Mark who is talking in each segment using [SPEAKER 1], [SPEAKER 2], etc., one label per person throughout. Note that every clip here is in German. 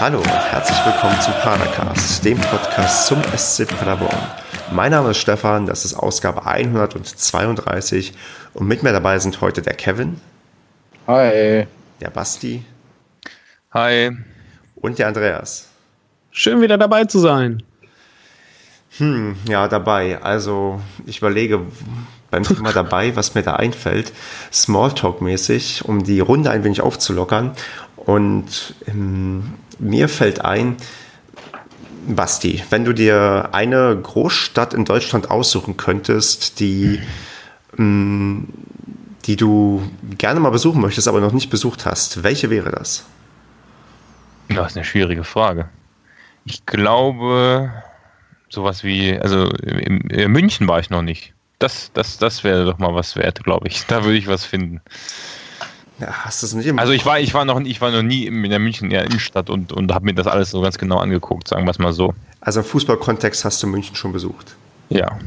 [SPEAKER 1] Hallo und herzlich willkommen zum Padercast, dem Podcast zum SC Paderborn. Mein Name ist Stefan, das ist Ausgabe 132 und mit mir dabei sind heute der Kevin.
[SPEAKER 2] Hi.
[SPEAKER 1] Der Basti.
[SPEAKER 3] Hi.
[SPEAKER 1] Und der Andreas.
[SPEAKER 4] Schön wieder dabei zu sein.
[SPEAKER 1] Hm, ja, dabei. Also ich überlege beim Thema dabei, was mir da einfällt, Smalltalk-mäßig, um die Runde ein wenig aufzulockern. Und ähm, mir fällt ein, Basti, wenn du dir eine Großstadt in Deutschland aussuchen könntest, die, ähm, die du gerne mal besuchen möchtest, aber noch nicht besucht hast, welche wäre das?
[SPEAKER 3] Das ist eine schwierige Frage. Ich glaube, sowas wie, also in, München war ich noch nicht. Das, das, das wäre doch mal was wert, glaube ich. Da würde ich was finden.
[SPEAKER 1] Ja, hast du es nicht im
[SPEAKER 3] Also ich war, ich war noch, ich war noch nie in der München Innenstadt und, und habe mir das alles so ganz genau angeguckt, sagen wir es mal so.
[SPEAKER 1] Also im Fußballkontext hast du München schon besucht.
[SPEAKER 3] Ja.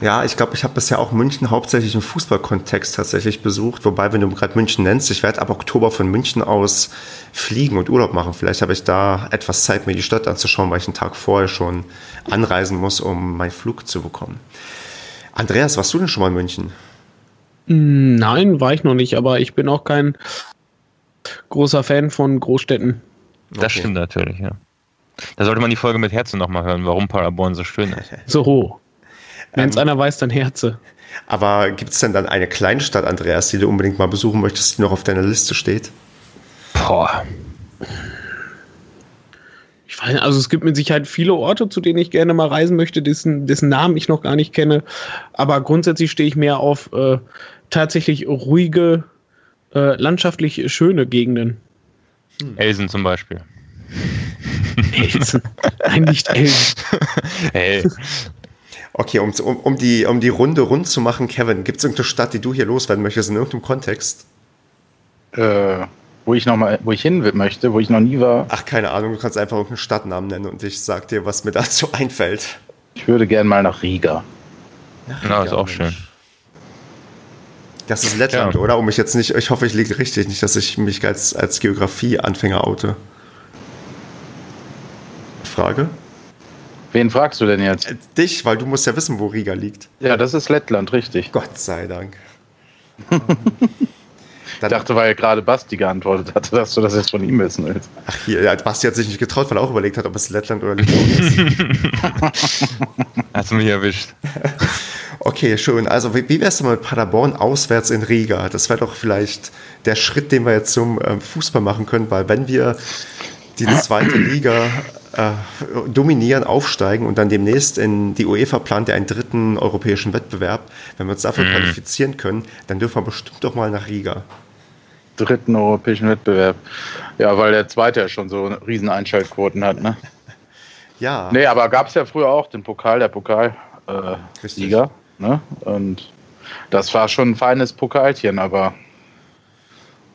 [SPEAKER 1] Ja, ich glaube, ich habe bisher auch München hauptsächlich im Fußballkontext tatsächlich besucht. Wobei, wenn du gerade München nennst, ich werde ab Oktober von München aus fliegen und Urlaub machen. Vielleicht habe ich da etwas Zeit, mir die Stadt anzuschauen, weil ich einen Tag vorher schon anreisen muss, um meinen Flug zu bekommen. Andreas, warst du denn schon mal in München?
[SPEAKER 4] Nein, war ich noch nicht, aber ich bin auch kein großer Fan von Großstädten.
[SPEAKER 3] Das okay. stimmt natürlich, ja. Da sollte man die Folge mit Herzen nochmal hören, warum Paderborn so schön ist.
[SPEAKER 4] So. Wenn es ähm, einer weiß, dann Herze.
[SPEAKER 1] Aber gibt es denn dann eine Kleinstadt, Andreas, die du unbedingt mal besuchen möchtest, die noch auf deiner Liste steht?
[SPEAKER 4] Boah. Also es gibt mit Sicherheit viele Orte, zu denen ich gerne mal reisen möchte, dessen, dessen Namen ich noch gar nicht kenne. Aber grundsätzlich stehe ich mehr auf äh, tatsächlich ruhige, äh, landschaftlich schöne Gegenden.
[SPEAKER 3] Hm. Elsen zum Beispiel.
[SPEAKER 4] Elsen. Nein, nicht Elsen.
[SPEAKER 3] Hey.
[SPEAKER 1] Okay, um, um, um, die, um die Runde rund zu machen, Kevin, gibt es irgendeine Stadt, die du hier loswerden möchtest in irgendeinem Kontext?
[SPEAKER 2] Äh, wo ich noch mal, wo ich hin möchte, wo ich noch nie war.
[SPEAKER 1] Ach, keine Ahnung, du kannst einfach irgendeinen Stadtnamen nennen und ich sag dir, was mir dazu einfällt.
[SPEAKER 2] Ich würde gern mal nach Riga.
[SPEAKER 3] Nach Riga, ja, ist auch Mensch. schön.
[SPEAKER 1] Das ist Lettland, ja. oder? Um mich jetzt nicht, ich hoffe, ich liege richtig, nicht, dass ich mich als, als Geografie-Anfänger oute. Frage?
[SPEAKER 2] Wen fragst du denn jetzt? Äh,
[SPEAKER 1] dich, weil du musst ja wissen, wo Riga liegt.
[SPEAKER 2] Ja, das ist Lettland, richtig.
[SPEAKER 1] Gott sei Dank.
[SPEAKER 2] ich dachte, weil gerade Basti geantwortet hatte, dass du das jetzt von ihm wissen willst.
[SPEAKER 1] Ach hier, ja, Basti hat sich nicht getraut, weil er auch überlegt hat, ob es Lettland oder Litauen
[SPEAKER 3] ist. Hast du mich erwischt.
[SPEAKER 1] Okay, schön. Also wie, wie wär's denn mit Paderborn auswärts in Riga? Das wäre doch vielleicht der Schritt, den wir jetzt zum ähm, Fußball machen können, weil wenn wir die zweite Liga äh, dominieren, aufsteigen und dann demnächst in die UEFA plant ja einen dritten europäischen Wettbewerb, wenn wir uns dafür mhm. qualifizieren können, dann dürfen wir bestimmt doch mal nach Riga
[SPEAKER 2] dritten europäischen Wettbewerb. Ja, weil der zweite ja schon so riesen Einschaltquoten hat, ne?
[SPEAKER 1] Ja.
[SPEAKER 2] Nee, aber gab es ja früher auch den Pokal, der Pokalsieger. Äh, ne? Und das war schon ein feines Pokalchen, aber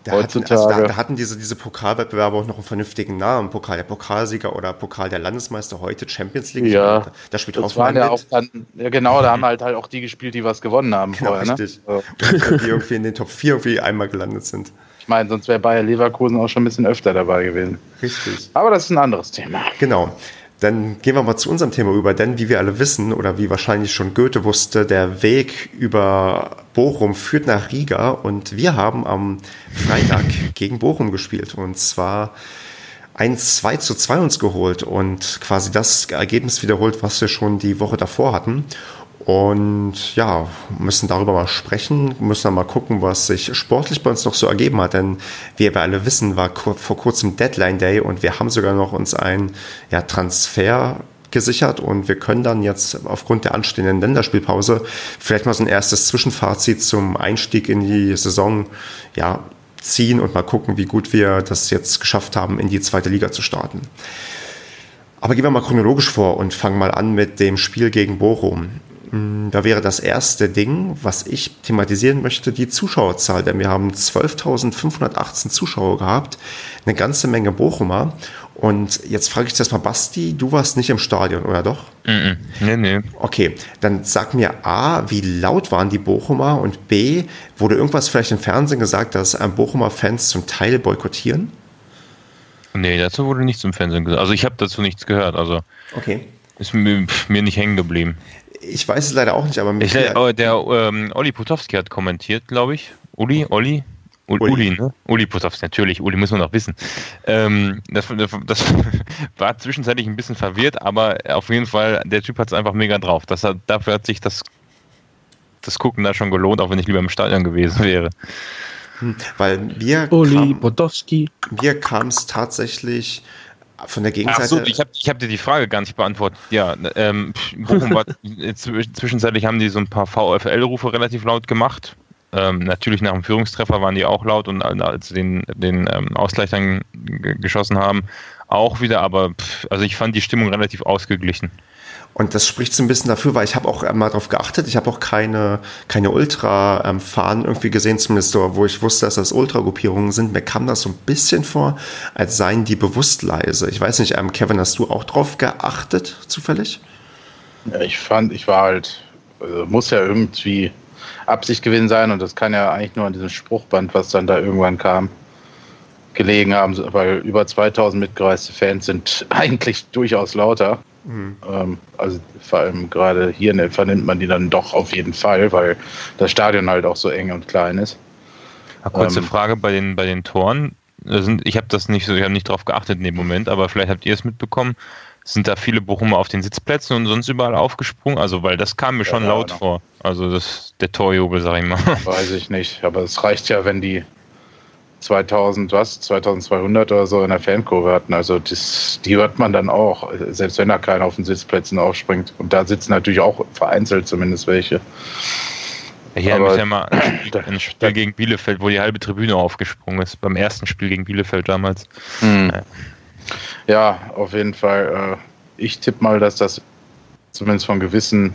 [SPEAKER 1] da heutzutage. Hatten, also da, da, hatten diese, diese Pokalwettbewerbe auch noch einen vernünftigen Namen. Pokal der Pokalsieger oder Pokal der Landesmeister, heute Champions League.
[SPEAKER 2] Ja,
[SPEAKER 1] da, da spielt
[SPEAKER 2] auch waren ja auch dann, ja genau, da haben halt halt auch die gespielt, die was gewonnen haben
[SPEAKER 1] genau,
[SPEAKER 2] vorher. Ne?
[SPEAKER 1] Richtig. Ne? So. Die irgendwie in den Top 4 irgendwie einmal gelandet sind.
[SPEAKER 2] Ich meine, sonst wäre Bayer Leverkusen auch schon ein bisschen öfter dabei gewesen.
[SPEAKER 1] Richtig.
[SPEAKER 2] Aber das ist ein anderes Thema.
[SPEAKER 1] Genau. Dann gehen wir mal zu unserem Thema über, denn wie wir alle wissen oder wie wahrscheinlich schon Goethe wusste, der Weg über Bochum führt nach Riga und wir haben am Freitag gegen Bochum gespielt und zwar ein 2 zu 2 uns geholt und quasi das Ergebnis wiederholt, was wir schon die Woche davor hatten. Und ja, müssen darüber mal sprechen, müssen dann mal gucken, was sich sportlich bei uns noch so ergeben hat. Denn wie wir alle wissen, war vor kurzem Deadline Day und wir haben sogar noch uns ein ja, Transfer gesichert und wir können dann jetzt aufgrund der anstehenden Länderspielpause vielleicht mal so ein erstes Zwischenfazit zum Einstieg in die Saison ja, ziehen und mal gucken, wie gut wir das jetzt geschafft haben, in die zweite Liga zu starten. Aber gehen wir mal chronologisch vor und fangen mal an mit dem Spiel gegen Bochum. Mm, da wäre das erste Ding, was ich thematisieren möchte, die Zuschauerzahl. Denn wir haben 12.518 Zuschauer gehabt, eine ganze Menge Bochumer. Und jetzt frage ich das mal, Basti, du warst nicht im Stadion, oder doch?
[SPEAKER 3] Mm -mm. Nee, nee.
[SPEAKER 1] Okay, dann sag mir A, wie laut waren die Bochumer? Und B, wurde irgendwas vielleicht im Fernsehen gesagt, dass Bochumer Fans zum Teil boykottieren?
[SPEAKER 3] Nee, dazu wurde nichts im Fernsehen gesagt. Also ich habe dazu nichts gehört. Also
[SPEAKER 1] okay.
[SPEAKER 3] ist mir, mir nicht hängen geblieben.
[SPEAKER 1] Ich weiß es leider auch nicht, aber
[SPEAKER 3] ich, der, der ähm, Olli Potowski hat kommentiert, glaube ich. Uli, Olli, Uli, Uli, ne? Uli Potowski, natürlich. Uli muss man noch wissen. Ähm, das, das, war zwischenzeitlich ein bisschen verwirrt, aber auf jeden Fall, der Typ hat es einfach mega drauf. Das hat, dafür hat sich das, das Gucken da schon gelohnt, auch wenn ich lieber im Stadion gewesen wäre.
[SPEAKER 1] Hm, weil wir
[SPEAKER 4] Uli Potowski.
[SPEAKER 1] Mir kam es tatsächlich von der Gegenseite.
[SPEAKER 3] Achso, ich habe hab dir die Frage gar nicht beantwortet. Ja, ähm, Bochum war zwischenzeitlich haben die so ein paar VfL-Rufe relativ laut gemacht. Ähm, natürlich nach dem Führungstreffer waren die auch laut und als sie den, den ähm, Ausgleich dann geschossen haben, auch wieder, aber pff, also ich fand die Stimmung relativ ausgeglichen.
[SPEAKER 1] Und das spricht so ein bisschen dafür, weil ich habe auch mal darauf geachtet, ich habe auch keine, keine Ultra-Fahnen irgendwie gesehen, zumindest wo ich wusste, dass das Ultra-Gruppierungen sind. Mir kam das so ein bisschen vor, als seien die bewusst leise. Ich weiß nicht, ähm, Kevin, hast du auch drauf geachtet, zufällig?
[SPEAKER 2] Ja, ich fand, ich war halt, also muss ja irgendwie Absicht gewesen sein und das kann ja eigentlich nur an diesem Spruchband, was dann da irgendwann kam, gelegen haben, weil über 2000 mitgereiste Fans sind eigentlich durchaus lauter. Mhm. Ähm, also vor allem gerade hier ne, vernimmt man die dann doch auf jeden Fall, weil das Stadion halt auch so eng und klein ist.
[SPEAKER 3] Eine kurze ähm, Frage bei den, bei den Toren. Ich habe das nicht so, ich habe nicht drauf geachtet in dem Moment, aber vielleicht habt ihr es mitbekommen. Sind da viele Bochumer auf den Sitzplätzen und sonst überall aufgesprungen? Also, weil das kam mir schon ja, laut genau. vor. Also, das, der Torjubel, sag ich mal.
[SPEAKER 2] Weiß ich nicht, aber es reicht ja, wenn die 2000, was, 2200 oder so in der Fankurve hatten. Also, das, die hört man dann auch, selbst wenn da keiner auf den Sitzplätzen aufspringt. Und da sitzen natürlich auch vereinzelt zumindest welche.
[SPEAKER 3] Hier habe ich ja mal ein Spiel gegen Bielefeld, wo die halbe Tribüne aufgesprungen ist, beim ersten Spiel gegen Bielefeld damals.
[SPEAKER 2] Ja. Ja, auf jeden Fall. Äh, ich tippe mal, dass das zumindest von gewissen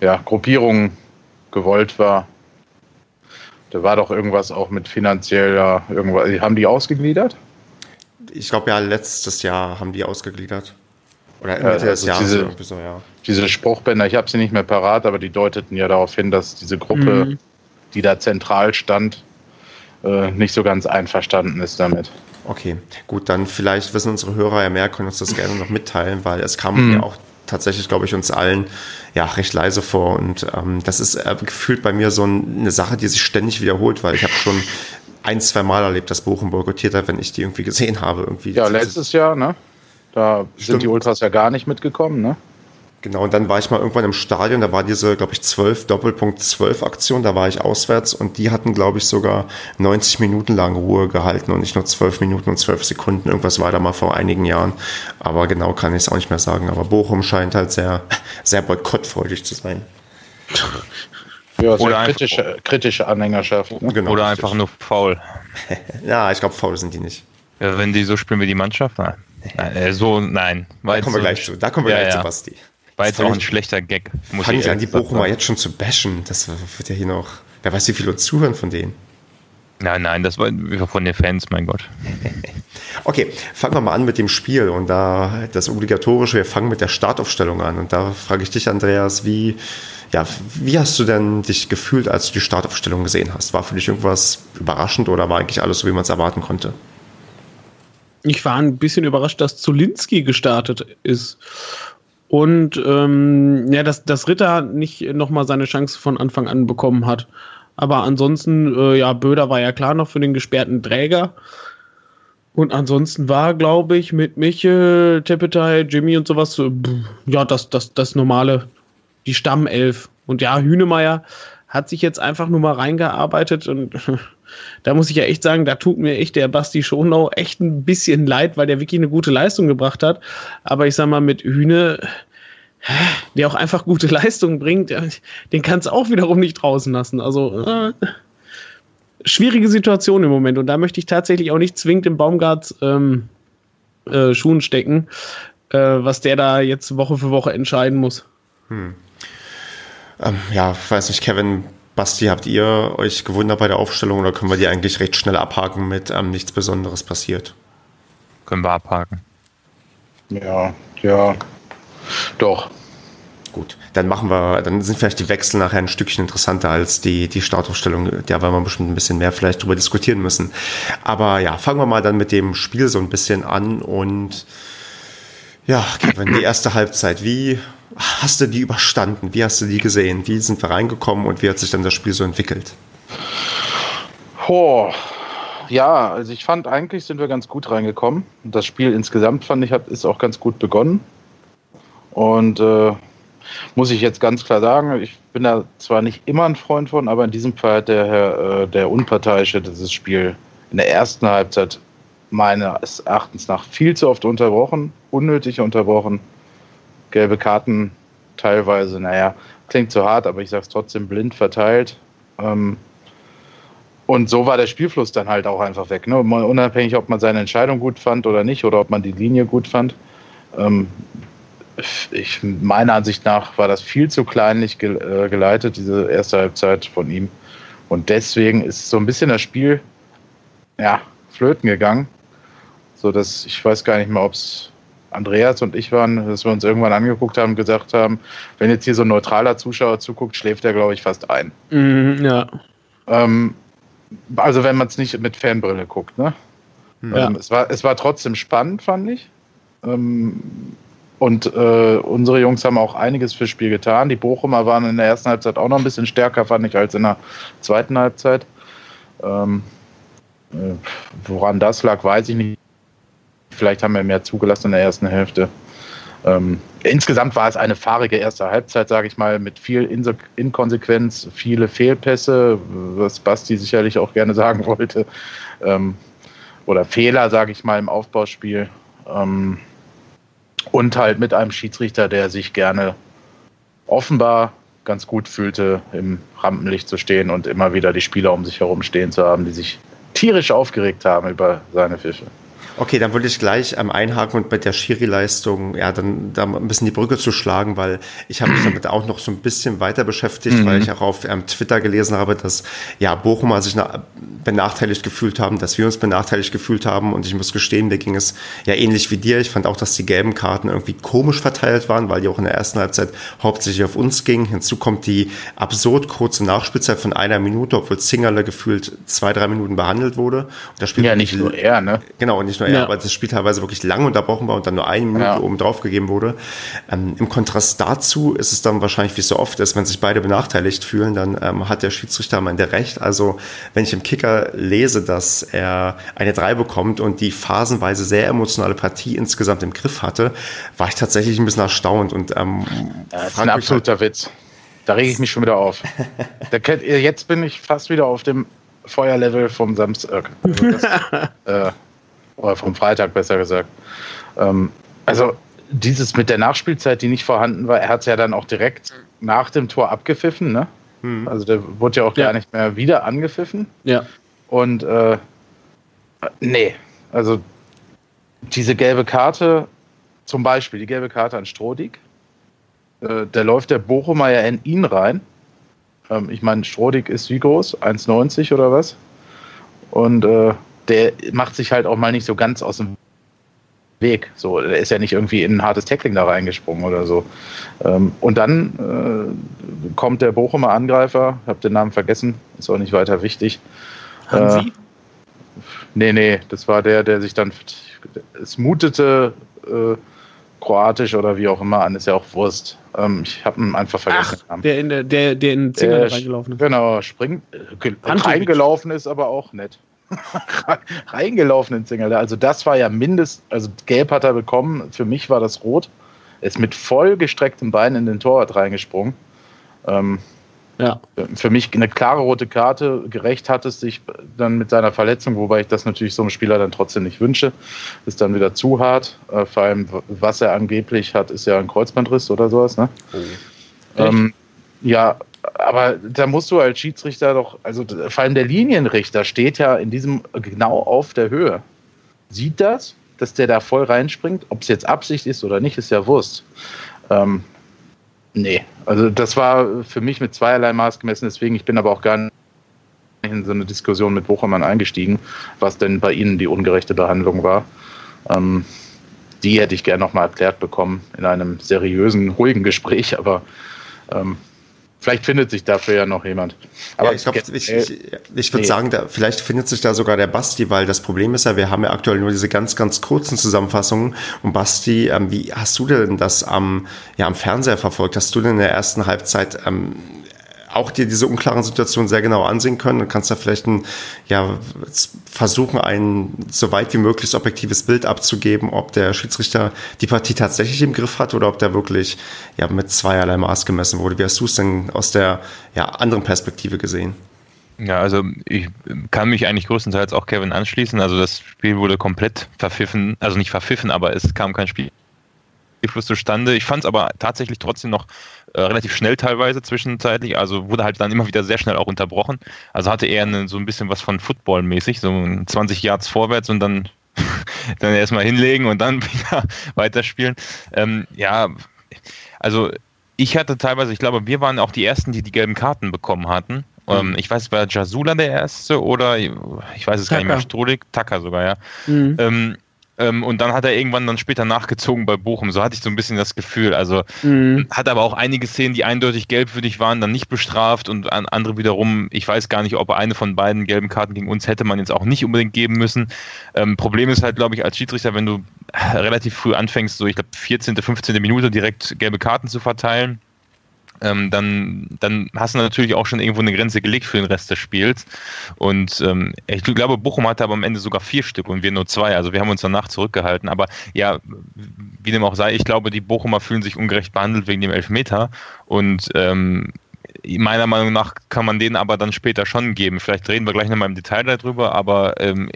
[SPEAKER 2] ja, Gruppierungen gewollt war. Da war doch irgendwas auch mit finanzieller, irgendwas. Haben die ausgegliedert?
[SPEAKER 1] Ich glaube ja, letztes Jahr haben die ausgegliedert. Oder Mitte also des Jahres
[SPEAKER 2] diese, so, ja. Diese Spruchbänder, ich habe sie nicht mehr parat, aber die deuteten ja darauf hin, dass diese Gruppe, mhm. die da zentral stand, äh, nicht so ganz einverstanden ist damit.
[SPEAKER 1] Okay, gut, dann vielleicht wissen unsere Hörer ja mehr, können uns das gerne noch mitteilen, weil es kam mhm. ja auch tatsächlich, glaube ich, uns allen ja recht leise vor. Und ähm, das ist äh, gefühlt bei mir so ein, eine Sache, die sich ständig wiederholt, weil ich habe schon ein, zwei Mal erlebt, dass Bochum boykottiert hat, wenn ich die irgendwie gesehen habe. Irgendwie.
[SPEAKER 2] Ja, letztes Jahr, ne? Da Stimmt. sind die Ultras ja gar nicht mitgekommen, ne?
[SPEAKER 1] Genau, und dann war ich mal irgendwann im Stadion, da war diese, glaube ich, 12 Doppelpunkt 12 Aktion, da war ich auswärts und die hatten, glaube ich, sogar 90 Minuten lang Ruhe gehalten und nicht nur 12 Minuten und 12 Sekunden. Irgendwas war da mal vor einigen Jahren. Aber genau kann ich es auch nicht mehr sagen. Aber Bochum scheint halt sehr, sehr boykottfreudig zu sein.
[SPEAKER 2] Ja, Oder kritische, kritische Anhängerschaft.
[SPEAKER 3] Genau, Oder einfach nur faul.
[SPEAKER 1] ja, ich glaube, faul sind die nicht.
[SPEAKER 3] Ja, wenn die so spielen wie die Mannschaft, nein. nein äh, so, nein.
[SPEAKER 1] Da kommen wir gleich zu. Da kommen wir ja, gleich ja. zu, Basti.
[SPEAKER 3] War jetzt auch ein schlechter Gag.
[SPEAKER 1] Muss Fangen ich an, die Bochumer jetzt schon zu bashen. Das wird ja hier noch. Wer weiß, wie viele uns zuhören von denen.
[SPEAKER 3] Nein, nein, das war von den Fans, mein Gott.
[SPEAKER 1] okay, fangen wir mal an mit dem Spiel und da das obligatorische, wir fangen mit der Startaufstellung an und da frage ich dich, Andreas, wie, ja, wie hast du denn dich gefühlt, als du die Startaufstellung gesehen hast? War für dich irgendwas überraschend oder war eigentlich alles so, wie man es erwarten konnte?
[SPEAKER 4] Ich war ein bisschen überrascht, dass Zulinski gestartet ist und ähm, ja, dass, dass Ritter nicht nochmal seine Chance von Anfang an bekommen hat. Aber ansonsten, äh, ja, Böder war ja klar noch für den gesperrten Träger. Und ansonsten war, glaube ich, mit Michel, Tepetai, Jimmy und sowas, äh, ja, das, das, das normale, die Stammelf. Und ja, Hünemeyer hat sich jetzt einfach nur mal reingearbeitet und da muss ich ja echt sagen, da tut mir echt der Basti Schonau echt ein bisschen leid, weil der wirklich eine gute Leistung gebracht hat. Aber ich sag mal, mit Hühne, der auch einfach gute Leistungen bringt, den kannst du auch wiederum nicht draußen lassen. Also äh, schwierige Situation im Moment. Und da möchte ich tatsächlich auch nicht zwingend im Baumgarts ähm, äh, Schuhen stecken, äh, was der da jetzt Woche für Woche entscheiden muss. Hm.
[SPEAKER 1] Ähm, ja, weiß nicht, Kevin, Basti, habt ihr euch gewundert bei der Aufstellung oder können wir die eigentlich recht schnell abhaken mit ähm, nichts Besonderes passiert?
[SPEAKER 3] Können wir abhaken.
[SPEAKER 2] Ja, ja, doch.
[SPEAKER 1] gut. Dann machen wir, dann sind vielleicht die Wechsel nachher ein Stückchen interessanter als die, die Startaufstellung. Da werden wir bestimmt ein bisschen mehr vielleicht drüber diskutieren müssen. Aber ja, fangen wir mal dann mit dem Spiel so ein bisschen an und ja, Kevin, die erste Halbzeit, wie hast du die überstanden? Wie hast du die gesehen? Wie sind wir reingekommen und wie hat sich dann das Spiel so entwickelt?
[SPEAKER 2] Oh, ja, also ich fand eigentlich sind wir ganz gut reingekommen. Das Spiel insgesamt fand ich hat ist auch ganz gut begonnen. Und äh, muss ich jetzt ganz klar sagen, ich bin da zwar nicht immer ein Freund von, aber in diesem Fall hat der Herr, äh, der Unparteiische dieses Spiel in der ersten Halbzeit meines Erachtens nach viel zu oft unterbrochen, unnötig unterbrochen. Gelbe Karten teilweise, naja, klingt zu hart, aber ich sage es trotzdem blind verteilt. Ähm, und so war der Spielfluss dann halt auch einfach weg. Ne? Unabhängig, ob man seine Entscheidung gut fand oder nicht, oder ob man die Linie gut fand. Ähm, ich, meiner Ansicht nach war das viel zu kleinlich äh, geleitet, diese erste Halbzeit von ihm. Und deswegen ist so ein bisschen das Spiel ja, flöten gegangen. So dass ich weiß gar nicht mehr, ob es Andreas und ich waren, dass wir uns irgendwann angeguckt haben und gesagt haben, wenn jetzt hier so ein neutraler Zuschauer zuguckt, schläft er, glaube ich, fast ein.
[SPEAKER 4] Mhm, ja.
[SPEAKER 2] Ähm, also wenn man es nicht mit Fanbrille guckt, ne? Ja. Ähm, es, war, es war trotzdem spannend, fand ich. Ähm, und äh, unsere Jungs haben auch einiges fürs Spiel getan. Die Bochumer waren in der ersten Halbzeit auch noch ein bisschen stärker, fand ich, als in der zweiten Halbzeit. Ähm, äh, woran das lag, weiß ich nicht. Vielleicht haben wir mehr zugelassen in der ersten Hälfte. Ähm, insgesamt war es eine fahrige erste Halbzeit, sage ich mal, mit viel Inkonsequenz, viele Fehlpässe, was Basti sicherlich auch gerne sagen wollte. Ähm, oder Fehler, sage ich mal, im Aufbauspiel. Ähm, und halt mit einem Schiedsrichter, der sich gerne offenbar ganz gut fühlte, im Rampenlicht zu stehen und immer wieder die Spieler um sich herum stehen zu haben, die sich tierisch aufgeregt haben über seine Pfiffe.
[SPEAKER 1] Okay, dann würde ich gleich ähm, einhaken und mit der Schiri-Leistung, ja, dann da ein bisschen die Brücke zu schlagen, weil ich habe mich damit auch noch so ein bisschen weiter beschäftigt, mhm. weil ich auch auf ähm, Twitter gelesen habe, dass ja Bochumer sich benachteiligt gefühlt haben, dass wir uns benachteiligt gefühlt haben und ich muss gestehen, mir ging es ja ähnlich wie dir. Ich fand auch, dass die gelben Karten irgendwie komisch verteilt waren, weil die auch in der ersten Halbzeit hauptsächlich auf uns gingen. Hinzu kommt die absurd kurze Nachspielzeit von einer Minute, obwohl Zingerle gefühlt zwei, drei Minuten behandelt wurde. Und
[SPEAKER 2] das Spiel ja, nicht nur er, ne?
[SPEAKER 1] Genau, und nicht nur er, ja. aber das Spiel teilweise wirklich lang unterbrochen war und dann nur eine Minute ja. oben drauf gegeben wurde. Ähm, Im Kontrast dazu ist es dann wahrscheinlich, wie es so oft ist, wenn sich beide benachteiligt fühlen, dann ähm, hat der Schiedsrichter am Ende recht. Also wenn ich im Kicker lese, dass er eine 3 bekommt und die phasenweise sehr emotionale Partie insgesamt im Griff hatte, war ich tatsächlich ein bisschen erstaunt. Und, ähm,
[SPEAKER 2] ja, das ist ein absoluter halt, Witz. Da rege ich mich schon wieder auf. da, jetzt bin ich fast wieder auf dem Feuerlevel vom Samstag. Also das, äh, oder vom Freitag besser gesagt. Ähm, also dieses mit der Nachspielzeit, die nicht vorhanden war, er hat es ja dann auch direkt nach dem Tor abgepfiffen, ne? Mhm. Also der wurde ja auch ja. gar nicht mehr wieder angepfiffen.
[SPEAKER 4] Ja.
[SPEAKER 2] Und äh, nee, also diese gelbe Karte, zum Beispiel die gelbe Karte an Strodig, äh, da läuft der Bochumer ja in ihn rein. Ähm, ich meine, Strodig ist wie groß? 1,90 oder was? Und äh, der macht sich halt auch mal nicht so ganz aus dem Weg. So, der ist ja nicht irgendwie in ein hartes Tackling da reingesprungen oder so. Ähm, und dann äh, kommt der Bochumer Angreifer, hab den Namen vergessen, ist auch nicht weiter wichtig. Hansi? Äh, nee, nee, das war der, der sich dann, es mutete äh, kroatisch oder wie auch immer an, ist ja auch Wurst. Ähm, ich habe ihn einfach vergessen.
[SPEAKER 4] Ach, der in, der, der, der in den Zingel reingelaufen
[SPEAKER 2] ist. Genau, springt, äh, reingelaufen ist aber auch nett. reingelaufen in Single. Also das war ja mindest, also gelb hat er bekommen. Für mich war das rot. Er ist mit voll gestrecktem Bein in den Torwart reingesprungen. Ähm, ja. Für mich eine klare rote Karte. Gerecht hat es sich dann mit seiner Verletzung, wobei ich das natürlich so einem Spieler dann trotzdem nicht wünsche. Ist dann wieder zu hart. Äh, vor allem, was er angeblich hat, ist ja ein Kreuzbandriss oder sowas. Ne? Oh. Ähm, ja, aber da musst du als Schiedsrichter doch, also vor allem der Linienrichter steht ja in diesem genau auf der Höhe. Sieht das, dass der da voll reinspringt? Ob es jetzt Absicht ist oder nicht, ist ja Wurst. Ähm, nee, also das war für mich mit zweierlei Maß gemessen, deswegen, ich bin aber auch gar nicht in so eine Diskussion mit Bochumann eingestiegen, was denn bei Ihnen die ungerechte Behandlung war. Ähm, die hätte ich gerne nochmal erklärt bekommen in einem seriösen, ruhigen Gespräch, aber ähm, vielleicht findet sich dafür ja noch jemand.
[SPEAKER 1] Aber ja, ich, glaub, ich, ich, ich würde nee. sagen, da, vielleicht findet sich da sogar der Basti, weil das Problem ist ja, wir haben ja aktuell nur diese ganz, ganz kurzen Zusammenfassungen. Und Basti, ähm, wie hast du denn das am, ja, am Fernseher verfolgt? Hast du denn in der ersten Halbzeit ähm, auch dir diese unklaren Situationen sehr genau ansehen können und kannst da vielleicht ein, ja, versuchen, ein so weit wie möglich objektives Bild abzugeben, ob der Schiedsrichter die Partie tatsächlich im Griff hat oder ob der wirklich ja, mit zweierlei Maß gemessen wurde. Wie hast du es denn aus der ja, anderen Perspektive gesehen?
[SPEAKER 3] Ja, also ich kann mich eigentlich größtenteils auch Kevin anschließen. Also das Spiel wurde komplett verpfiffen, also nicht verpfiffen, aber es kam kein Spiel Fluss zustande. Ich fand es aber tatsächlich trotzdem noch äh, relativ schnell teilweise zwischenzeitlich, also wurde halt dann immer wieder sehr schnell auch unterbrochen. Also hatte eher eine, so ein bisschen was von Football-mäßig, so 20 Yards vorwärts und dann, dann erstmal hinlegen und dann wieder weiterspielen. Ähm, ja, also ich hatte teilweise, ich glaube, wir waren auch die Ersten, die die gelben Karten bekommen hatten. Mhm. Ähm, ich weiß, war Jasula der Erste oder ich weiß es Tucker. gar nicht mehr, Strohlig, Tucker sogar, ja. Mhm. Ähm, ähm, und dann hat er irgendwann dann später nachgezogen bei Bochum. So hatte ich so ein bisschen das Gefühl. Also mhm. hat aber auch einige Szenen, die eindeutig gelbwürdig waren, dann nicht bestraft und andere wiederum, ich weiß gar nicht, ob eine von beiden gelben Karten gegen uns hätte man jetzt auch nicht unbedingt geben müssen. Ähm, Problem ist halt, glaube ich, als Schiedsrichter, wenn du relativ früh anfängst, so ich glaube 14., 15. Minute direkt gelbe Karten zu verteilen, ähm, dann, dann hast du natürlich auch schon irgendwo eine Grenze gelegt für den Rest des Spiels. Und ähm, ich glaube, Bochum hatte aber am Ende sogar vier Stück und wir nur zwei. Also wir haben uns danach zurückgehalten. Aber ja, wie dem auch sei, ich glaube, die Bochumer fühlen sich ungerecht behandelt wegen dem Elfmeter. Und ähm, meiner Meinung nach kann man den aber dann später schon geben. Vielleicht reden wir gleich nochmal im Detail darüber, aber ähm,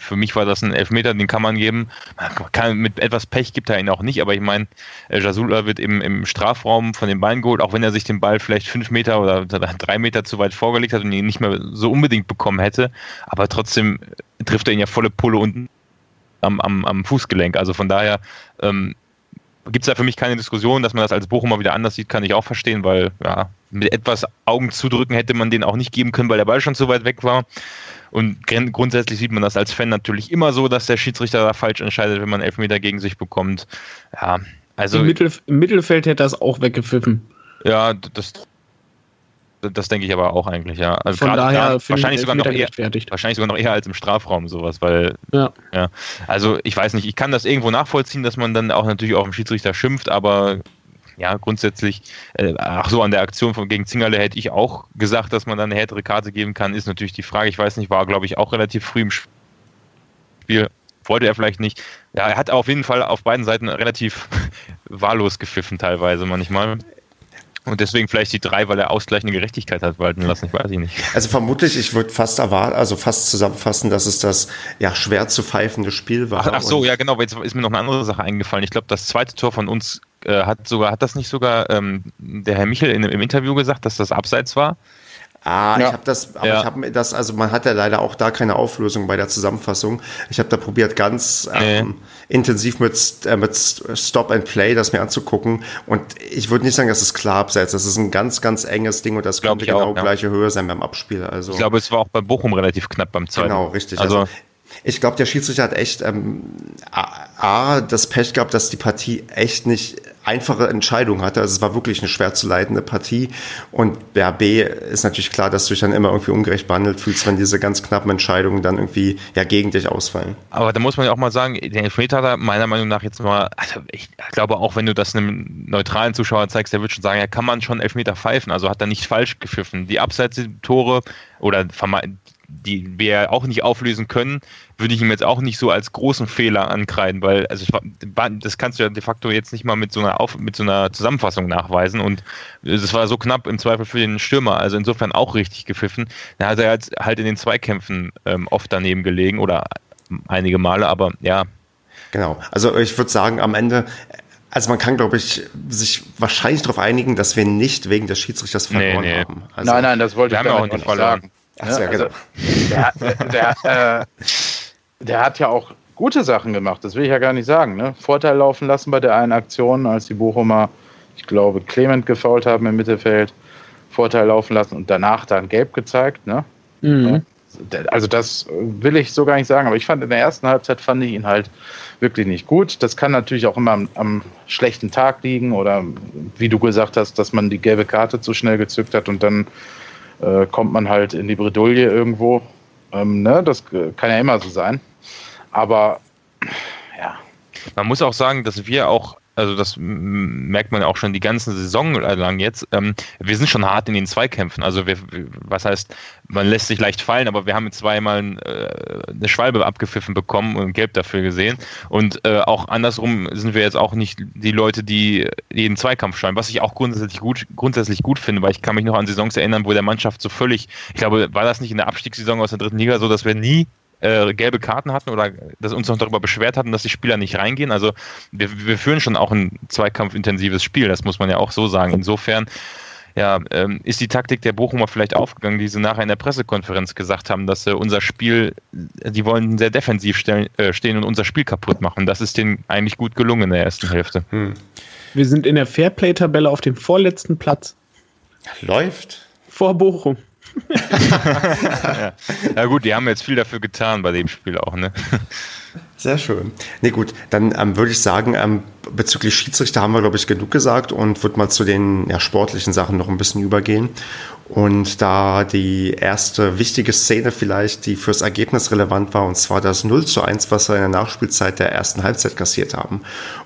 [SPEAKER 3] für mich war das ein Elfmeter, den kann man geben. Man kann, mit etwas Pech gibt er ihn auch nicht, aber ich meine, äh, Jasula wird im, im Strafraum von den Beinen geholt, auch wenn er sich den Ball vielleicht fünf Meter oder drei Meter zu weit vorgelegt hat und ihn nicht mehr so unbedingt bekommen hätte. Aber trotzdem trifft er ihn ja volle Pulle unten am, am, am Fußgelenk. Also von daher ähm, gibt es da für mich keine Diskussion, dass man das als Bochumer wieder anders sieht, kann ich auch verstehen, weil ja, mit etwas Augen zudrücken hätte man den auch nicht geben können, weil der Ball schon zu weit weg war. Und grundsätzlich sieht man das als Fan natürlich immer so, dass der Schiedsrichter da falsch entscheidet, wenn man Elfmeter gegen sich bekommt. Ja, also.
[SPEAKER 4] Im, Mittelf Im Mittelfeld hätte das auch weggepfiffen.
[SPEAKER 3] Ja, das, das denke ich aber auch eigentlich, ja.
[SPEAKER 4] Also Von daher
[SPEAKER 3] grad, wahrscheinlich sogar noch eher, wahrscheinlich sogar noch eher als im Strafraum sowas, weil ja. ja. Also ich weiß nicht, ich kann das irgendwo nachvollziehen, dass man dann auch natürlich auf den Schiedsrichter schimpft, aber ja, grundsätzlich, äh, ach so, an der Aktion von gegen Zingerle hätte ich auch gesagt, dass man dann eine härtere Karte geben kann, ist natürlich die Frage. Ich weiß nicht, war, glaube ich, auch relativ früh im Spiel. Wollte er vielleicht nicht. Ja, er hat auf jeden Fall auf beiden Seiten relativ wahllos gepfiffen, teilweise manchmal. Und deswegen vielleicht die drei, weil er ausgleichende Gerechtigkeit hat walten lassen, ich weiß ich nicht.
[SPEAKER 1] Also vermutlich, ich würde fast erwarten, also fast zusammenfassen, dass es das ja schwer zu pfeifende Spiel war.
[SPEAKER 3] Ach, ach so, ja genau, jetzt ist mir noch eine andere Sache eingefallen. Ich glaube, das zweite Tor von uns äh, hat sogar, hat das nicht sogar ähm, der Herr Michel in, im Interview gesagt, dass das abseits war?
[SPEAKER 1] Ah, ja. ich habe das, aber ja. ich habe das, also man hat ja leider auch da keine Auflösung bei der Zusammenfassung. Ich habe da probiert, ganz ähm, nee. intensiv mit, äh, mit Stop and Play das mir anzugucken. Und ich würde nicht sagen, dass es klar abseits. Das ist ein ganz, ganz enges Ding und das könnte genau auch, gleiche ja. Höhe sein beim Abspiel. Also
[SPEAKER 3] ich glaube, es war auch bei Bochum relativ knapp beim zweiten.
[SPEAKER 1] Genau, richtig. Also, also ich glaube, der Schiedsrichter hat echt ähm, A, das Pech gehabt, dass die Partie echt nicht einfache Entscheidungen hatte. Also es war wirklich eine schwer zu leitende Partie. Und ja, B ist natürlich klar, dass du dich dann immer irgendwie ungerecht behandelt fühlst, wenn diese ganz knappen Entscheidungen dann irgendwie ja gegen dich ausfallen.
[SPEAKER 3] Aber da muss man ja auch mal sagen, der Elfmeter hat er meiner Meinung nach jetzt mal, also ich glaube auch, wenn du das einem neutralen Zuschauer zeigst, der wird schon sagen, ja, kann man schon Elfmeter pfeifen. Also hat er nicht falsch gepfiffen. Die Abseits-Tore oder die wir auch nicht auflösen können, würde ich ihm jetzt auch nicht so als großen Fehler ankreiden, weil also das kannst du ja de facto jetzt nicht mal mit so einer Auf mit so einer Zusammenfassung nachweisen und es war so knapp im Zweifel für den Stürmer, also insofern auch richtig gepfiffen. Da hat er halt, halt in den Zweikämpfen ähm, oft daneben gelegen oder einige Male, aber ja.
[SPEAKER 1] Genau, also ich würde sagen, am Ende also man kann, glaube ich, sich wahrscheinlich darauf einigen, dass wir nicht wegen des Schiedsrichters verloren nee, nee. haben.
[SPEAKER 2] Also, nein, nein, das wollte ich auch nicht sagen. Achso, ja, genau. Also, der, der, äh, der hat ja auch gute Sachen gemacht, das will ich ja gar nicht sagen. Ne? Vorteil laufen lassen bei der einen Aktion, als die Bochumer, ich glaube, Clement gefault haben im Mittelfeld. Vorteil laufen lassen und danach dann gelb gezeigt. Ne? Mhm. also das will ich so gar nicht sagen, aber ich fand in der ersten Halbzeit fand ich ihn halt wirklich nicht gut. Das kann natürlich auch immer am, am, schlechten Tag liegen oder wie du gesagt hast, dass man die gelbe Karte zu schnell gezückt hat und dann äh, kommt man halt in die Bredouille irgendwo. Ähm, ne? Das kann ja immer so sein. Aber ja.
[SPEAKER 3] Man muss auch sagen, dass wir auch also das merkt man auch schon die ganze Saison lang jetzt, ähm, wir sind schon hart in den Zweikämpfen. Also wir, was heißt, man lässt sich leicht fallen, aber wir haben zweimal äh, eine Schwalbe abgepfiffen bekommen und gelb dafür gesehen. Und äh, auch andersrum sind wir jetzt auch nicht die Leute, die jeden Zweikampf schreiben, was ich auch grundsätzlich gut, grundsätzlich gut finde, weil ich kann mich noch an Saisons erinnern, wo der Mannschaft so völlig, ich glaube, war das nicht in der Abstiegssaison aus der dritten Liga so, dass wir nie äh, gelbe Karten hatten oder dass uns noch darüber beschwert hatten, dass die Spieler nicht reingehen. Also wir, wir führen schon auch ein zweikampfintensives Spiel, das muss man ja auch so sagen. Insofern ja, ähm, ist die Taktik der Bochumer vielleicht aufgegangen, die sie nachher in der Pressekonferenz gesagt haben, dass äh, unser Spiel, die wollen sehr defensiv stellen, äh, stehen und unser Spiel kaputt machen. Das ist denen eigentlich gut gelungen in der ersten Hälfte. Hm.
[SPEAKER 4] Wir sind in der Fairplay-Tabelle auf dem vorletzten Platz.
[SPEAKER 1] Läuft.
[SPEAKER 4] Vor Bochum
[SPEAKER 3] ja. ja. gut, die haben jetzt viel dafür getan bei dem Spiel auch, ne?
[SPEAKER 1] Sehr schön. Nee, gut, dann ähm, würde ich sagen, ähm, bezüglich Schiedsrichter haben wir, glaube ich, genug gesagt und würde mal zu den ja, sportlichen Sachen noch ein bisschen übergehen. Und da die erste wichtige Szene vielleicht, die fürs Ergebnis relevant war, und zwar das 0 zu 1, was wir in der Nachspielzeit der ersten Halbzeit kassiert haben.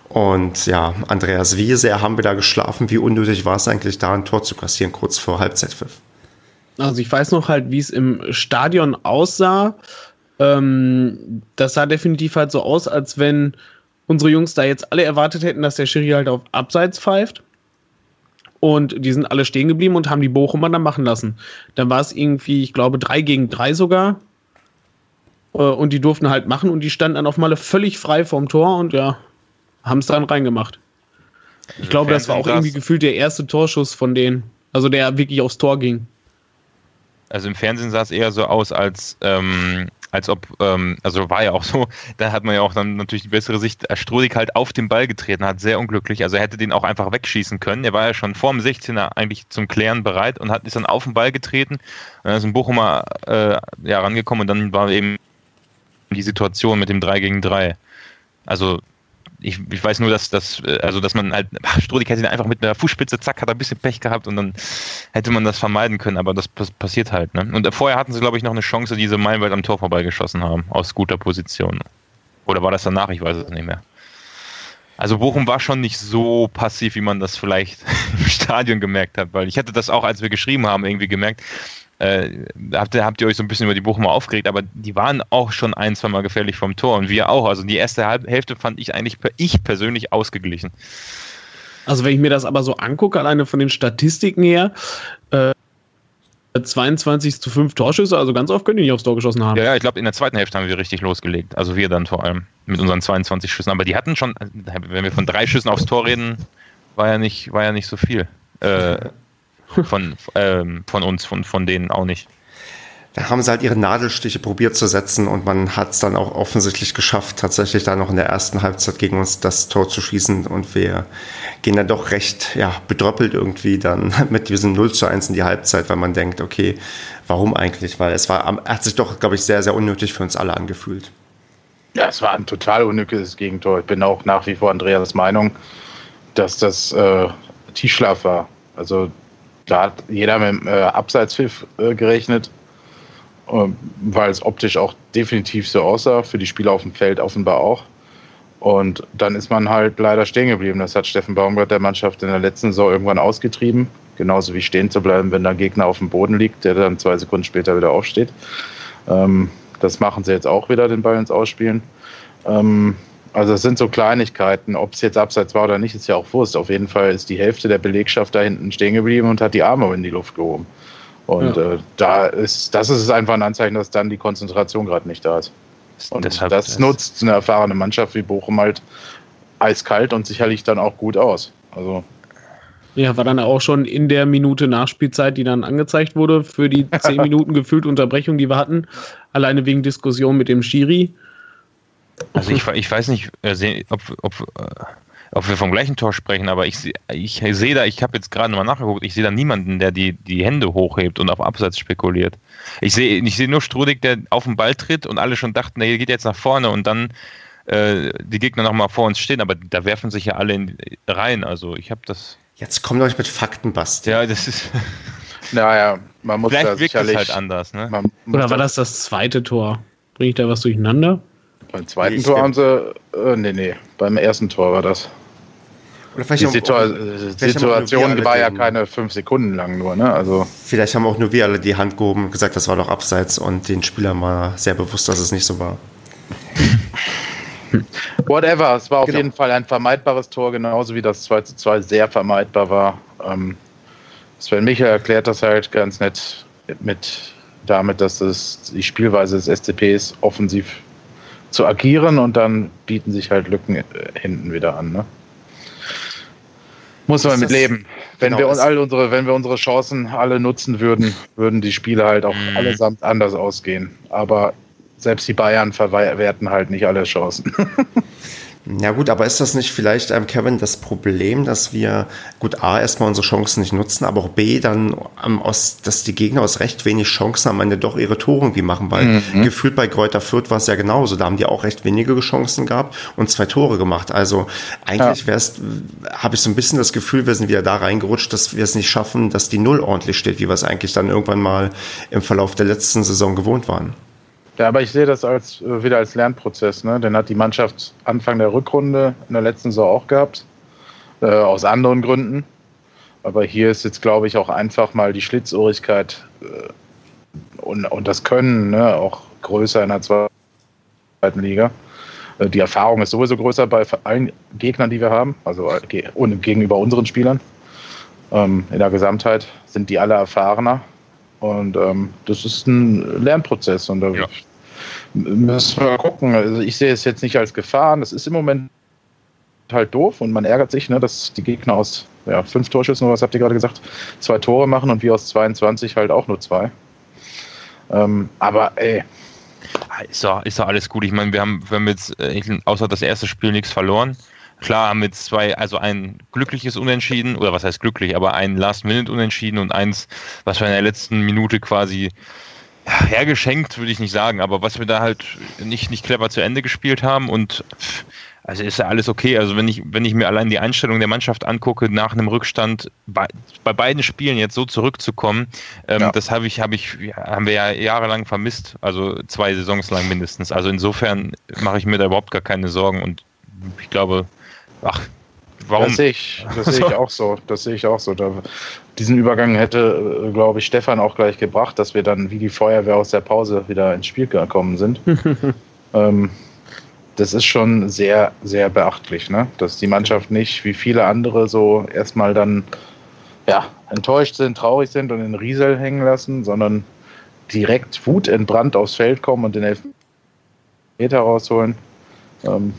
[SPEAKER 1] Und ja, Andreas, wie sehr haben wir da geschlafen? Wie unnötig war es eigentlich, da ein Tor zu kassieren, kurz vor Halbzeitpfiff?
[SPEAKER 4] Also ich weiß noch halt, wie es im Stadion aussah. Ähm, das sah definitiv halt so aus, als wenn unsere Jungs da jetzt alle erwartet hätten, dass der Schiri halt auf Abseits pfeift. Und die sind alle stehen geblieben und haben die Bochumer dann machen lassen. Dann war es irgendwie, ich glaube, drei gegen drei sogar. Äh, und die durften halt machen und die standen dann auf Malle völlig frei vorm Tor und ja, haben es dann reingemacht. Ich glaube, das war auch irgendwie gefühlt der erste Torschuss von denen. Also der wirklich aufs Tor ging.
[SPEAKER 3] Also im Fernsehen sah es eher so aus, als, ähm, als ob, ähm, also war ja auch so, da hat man ja auch dann natürlich die bessere Sicht, als Strodig halt auf den Ball getreten hat, sehr unglücklich. Also er hätte den auch einfach wegschießen können. Er war ja schon vor dem 16er eigentlich zum Klären bereit und hat ist dann auf den Ball getreten. Und dann ist ein Bochumer äh, ja, rangekommen und dann war eben die Situation mit dem 3 gegen 3. Also ich, ich weiß nur, dass, dass, äh, also dass man halt, Strodig hätte ihn einfach mit einer Fußspitze, zack, hat er ein bisschen Pech gehabt und dann hätte man das vermeiden können, aber das passiert halt. Ne? Und vorher hatten sie, glaube ich, noch eine Chance, die sie meilenweit am Tor vorbeigeschossen haben, aus guter Position. Oder war das danach? Ich weiß es nicht mehr. Also Bochum war schon nicht so passiv, wie man das vielleicht im Stadion gemerkt hat, weil ich hätte das auch, als wir geschrieben haben, irgendwie gemerkt, äh, habt, ihr, habt ihr euch so ein bisschen über die Bochumer aufgeregt, aber die waren auch schon ein, zwei Mal gefährlich vom Tor und wir auch. Also die erste Hälfte fand ich eigentlich, ich persönlich ausgeglichen.
[SPEAKER 4] Also wenn ich mir das aber so angucke, alleine von den Statistiken her, äh, 22 zu 5 Torschüsse, also ganz oft können die nicht aufs Tor geschossen haben.
[SPEAKER 3] Ja, ja ich glaube, in der zweiten Hälfte haben wir richtig losgelegt. Also wir dann vor allem mit unseren 22 Schüssen. Aber die hatten schon, wenn wir von drei Schüssen aufs Tor reden, war ja nicht, war ja nicht so viel. Äh, von, ähm, von uns, von, von denen auch nicht.
[SPEAKER 1] Da haben sie halt ihre Nadelstiche probiert zu setzen und man hat es dann auch offensichtlich geschafft, tatsächlich da noch in der ersten Halbzeit gegen uns das Tor zu schießen und wir gehen dann doch recht ja, bedröppelt irgendwie dann mit diesem 0 zu 1 in die Halbzeit, weil man denkt, okay, warum eigentlich? Weil es war, hat sich doch, glaube ich, sehr, sehr unnötig für uns alle angefühlt.
[SPEAKER 2] Ja, es war ein total unnötiges Gegentor. Ich bin auch nach wie vor Andreas Meinung, dass das äh, Tiefschlaf war. Also da hat jeder mit dem äh, Abseitspfiff äh, gerechnet, äh, weil es optisch auch definitiv so aussah, für die Spieler auf dem Feld offenbar auch. Und dann ist man halt leider stehen geblieben. Das hat Steffen Baumgart der Mannschaft in der letzten Saison irgendwann ausgetrieben. Genauso wie stehen zu bleiben, wenn der Gegner auf dem Boden liegt, der dann zwei Sekunden später wieder aufsteht. Ähm, das machen sie jetzt auch wieder, den Ball ins Ausspielen. Ähm, also es sind so Kleinigkeiten, ob es jetzt abseits war oder nicht, ist ja auch Wurst. Auf jeden Fall ist die Hälfte der Belegschaft da hinten stehen geblieben und hat die Arme in die Luft gehoben. Und ja. äh, da ist, das ist einfach ein Anzeichen, dass dann die Konzentration gerade nicht da ist. Und Deshalb das nutzt eine erfahrene Mannschaft wie Bochum halt eiskalt und sicherlich dann auch gut aus. Also
[SPEAKER 4] ja, war dann auch schon in der Minute Nachspielzeit, die dann angezeigt wurde, für die zehn Minuten gefühlt Unterbrechung, die wir hatten, alleine wegen Diskussion mit dem Schiri.
[SPEAKER 3] Also ich, ich weiß nicht, äh, ob, ob äh, ob wir vom gleichen Tor sprechen, aber ich, ich sehe da, ich habe jetzt gerade mal nachgeguckt, ich sehe da niemanden, der die, die Hände hochhebt und auf Abseits spekuliert. Ich sehe ich sehe nur Strudig, der auf den Ball tritt und alle schon dachten, er geht jetzt nach vorne und dann äh, die Gegner nochmal vor uns stehen, aber da werfen sich ja alle in, rein. Also ich habe das.
[SPEAKER 1] Jetzt kommt euch mit Fakten, Basti.
[SPEAKER 3] Ja, das ist.
[SPEAKER 2] Naja, man muss
[SPEAKER 3] Vielleicht
[SPEAKER 2] da
[SPEAKER 3] wirkt es
[SPEAKER 2] sicherlich.
[SPEAKER 3] halt anders, ne?
[SPEAKER 4] Oder war das das zweite Tor? Bringe ich da was durcheinander?
[SPEAKER 2] Beim zweiten
[SPEAKER 1] Ich
[SPEAKER 2] Tor haben sie. Äh, nee, nee, beim ersten Tor war das.
[SPEAKER 1] Oder vielleicht
[SPEAKER 2] Die
[SPEAKER 1] haben,
[SPEAKER 2] Situa
[SPEAKER 1] nur
[SPEAKER 2] Situation war ja keine fünf Sekunden lang nur, ne? Also.
[SPEAKER 1] vielleicht haben auch nur wir alle die Hand gehoben und gesagt, das war doch abseits und den Spielern war sehr bewusst, dass es nicht so war.
[SPEAKER 2] Whatever, es war auf
[SPEAKER 1] Genau.
[SPEAKER 2] jeden Fall ein vermeidbares Tor, genauso wie das 2 zu 2 sehr vermeidbar war. Ähm, Sven Michael erklärt das halt ganz nett mit damit, dass es die Spielweise des SCP ist, offensiv zu agieren und dann bieten sich halt Lücken äh, hinten wieder an. Ne? Muss man mit leben. Wenn
[SPEAKER 1] genau,
[SPEAKER 2] wir all unsere, wenn wir unsere Chancen alle nutzen würden, würden die Spiele halt auch
[SPEAKER 3] Mhm.
[SPEAKER 2] allesamt anders ausgehen. Aber selbst die Bayern verwerten halt nicht alle Chancen.
[SPEAKER 1] Ja gut, aber ist das nicht vielleicht, ähm, Kevin, das Problem, dass wir, gut, A, erstmal unsere Chancen nicht nutzen, aber auch B, dann, ähm, aus, dass die Gegner aus recht wenig Chancen am Ende doch ihre Tore irgendwie machen, weil gefühlt bei Kräuter Fürth war es ja genauso, da haben die auch recht wenige Chancen gehabt und zwei Tore gemacht. Also eigentlich wär's, habe ich so ein bisschen das Gefühl, wir sind wieder da reingerutscht, dass wir es nicht schaffen, dass die Null ordentlich steht, wie wir es eigentlich dann irgendwann mal im Verlauf der letzten Saison gewohnt waren.
[SPEAKER 2] Ja, aber ich sehe das als äh, wieder als Lernprozess. Ne? Den hat die Mannschaft Anfang der Rückrunde in der letzten Saison auch gehabt. Äh, aus anderen Gründen. Aber hier ist jetzt, glaube ich, auch einfach mal die Schlitzohrigkeit äh, und, und das Können ne? auch größer in der zweiten Liga. Äh, die Erfahrung ist sowieso größer bei allen Gegnern, die wir haben, also äh, gegenüber unseren Spielern. Ähm, in der Gesamtheit sind die alle erfahrener. Und ähm, das ist ein Lernprozess. Und da
[SPEAKER 3] Ja.
[SPEAKER 2] müssen wir gucken. Also ich sehe es jetzt nicht als Gefahr. Das ist im Moment halt doof und man ärgert sich, ne, dass die Gegner aus ja, fünf Torschüssen, oder was habt ihr gerade gesagt, zwei Tore machen und wir aus 22 halt auch nur zwei. Ähm, aber ey,
[SPEAKER 3] Ist doch, ist doch alles gut. Ich meine, wir haben, wir haben jetzt äh, außer das erste Spiel nichts verloren. Klar haben wir zwei, also ein glückliches Unentschieden, oder was heißt glücklich, aber ein Last-Minute-Unentschieden und eins, was wir in der letzten Minute quasi ja, hergeschenkt, würde ich nicht sagen, aber was wir da halt nicht, nicht clever zu Ende gespielt haben und also ist ja alles okay. Also wenn ich, wenn ich mir allein die Einstellung der Mannschaft angucke, nach einem Rückstand bei, bei beiden Spielen jetzt so zurückzukommen, ähm,
[SPEAKER 2] Ja.
[SPEAKER 3] das habe ich, habe ich, haben wir ja jahrelang vermisst, also zwei Saisons lang mindestens. Also insofern mache ich mir da überhaupt gar keine Sorgen und ich glaube, ach, warum?
[SPEAKER 2] das sehe ich, das sehe ich auch so. Das sehe ich auch so. Da, diesen Übergang hätte, äh, glaube ich, Stefan auch gleich gebracht, dass wir dann wie die Feuerwehr aus der Pause wieder ins Spiel gekommen sind. ähm, das ist schon sehr, sehr beachtlich, ne? dass die Mannschaft nicht wie viele andere so erstmal dann ja, enttäuscht sind, traurig sind und in Riesel hängen lassen, sondern direkt wutentbrannt aufs Feld kommen und den Elfmeter rausholen. Ähm,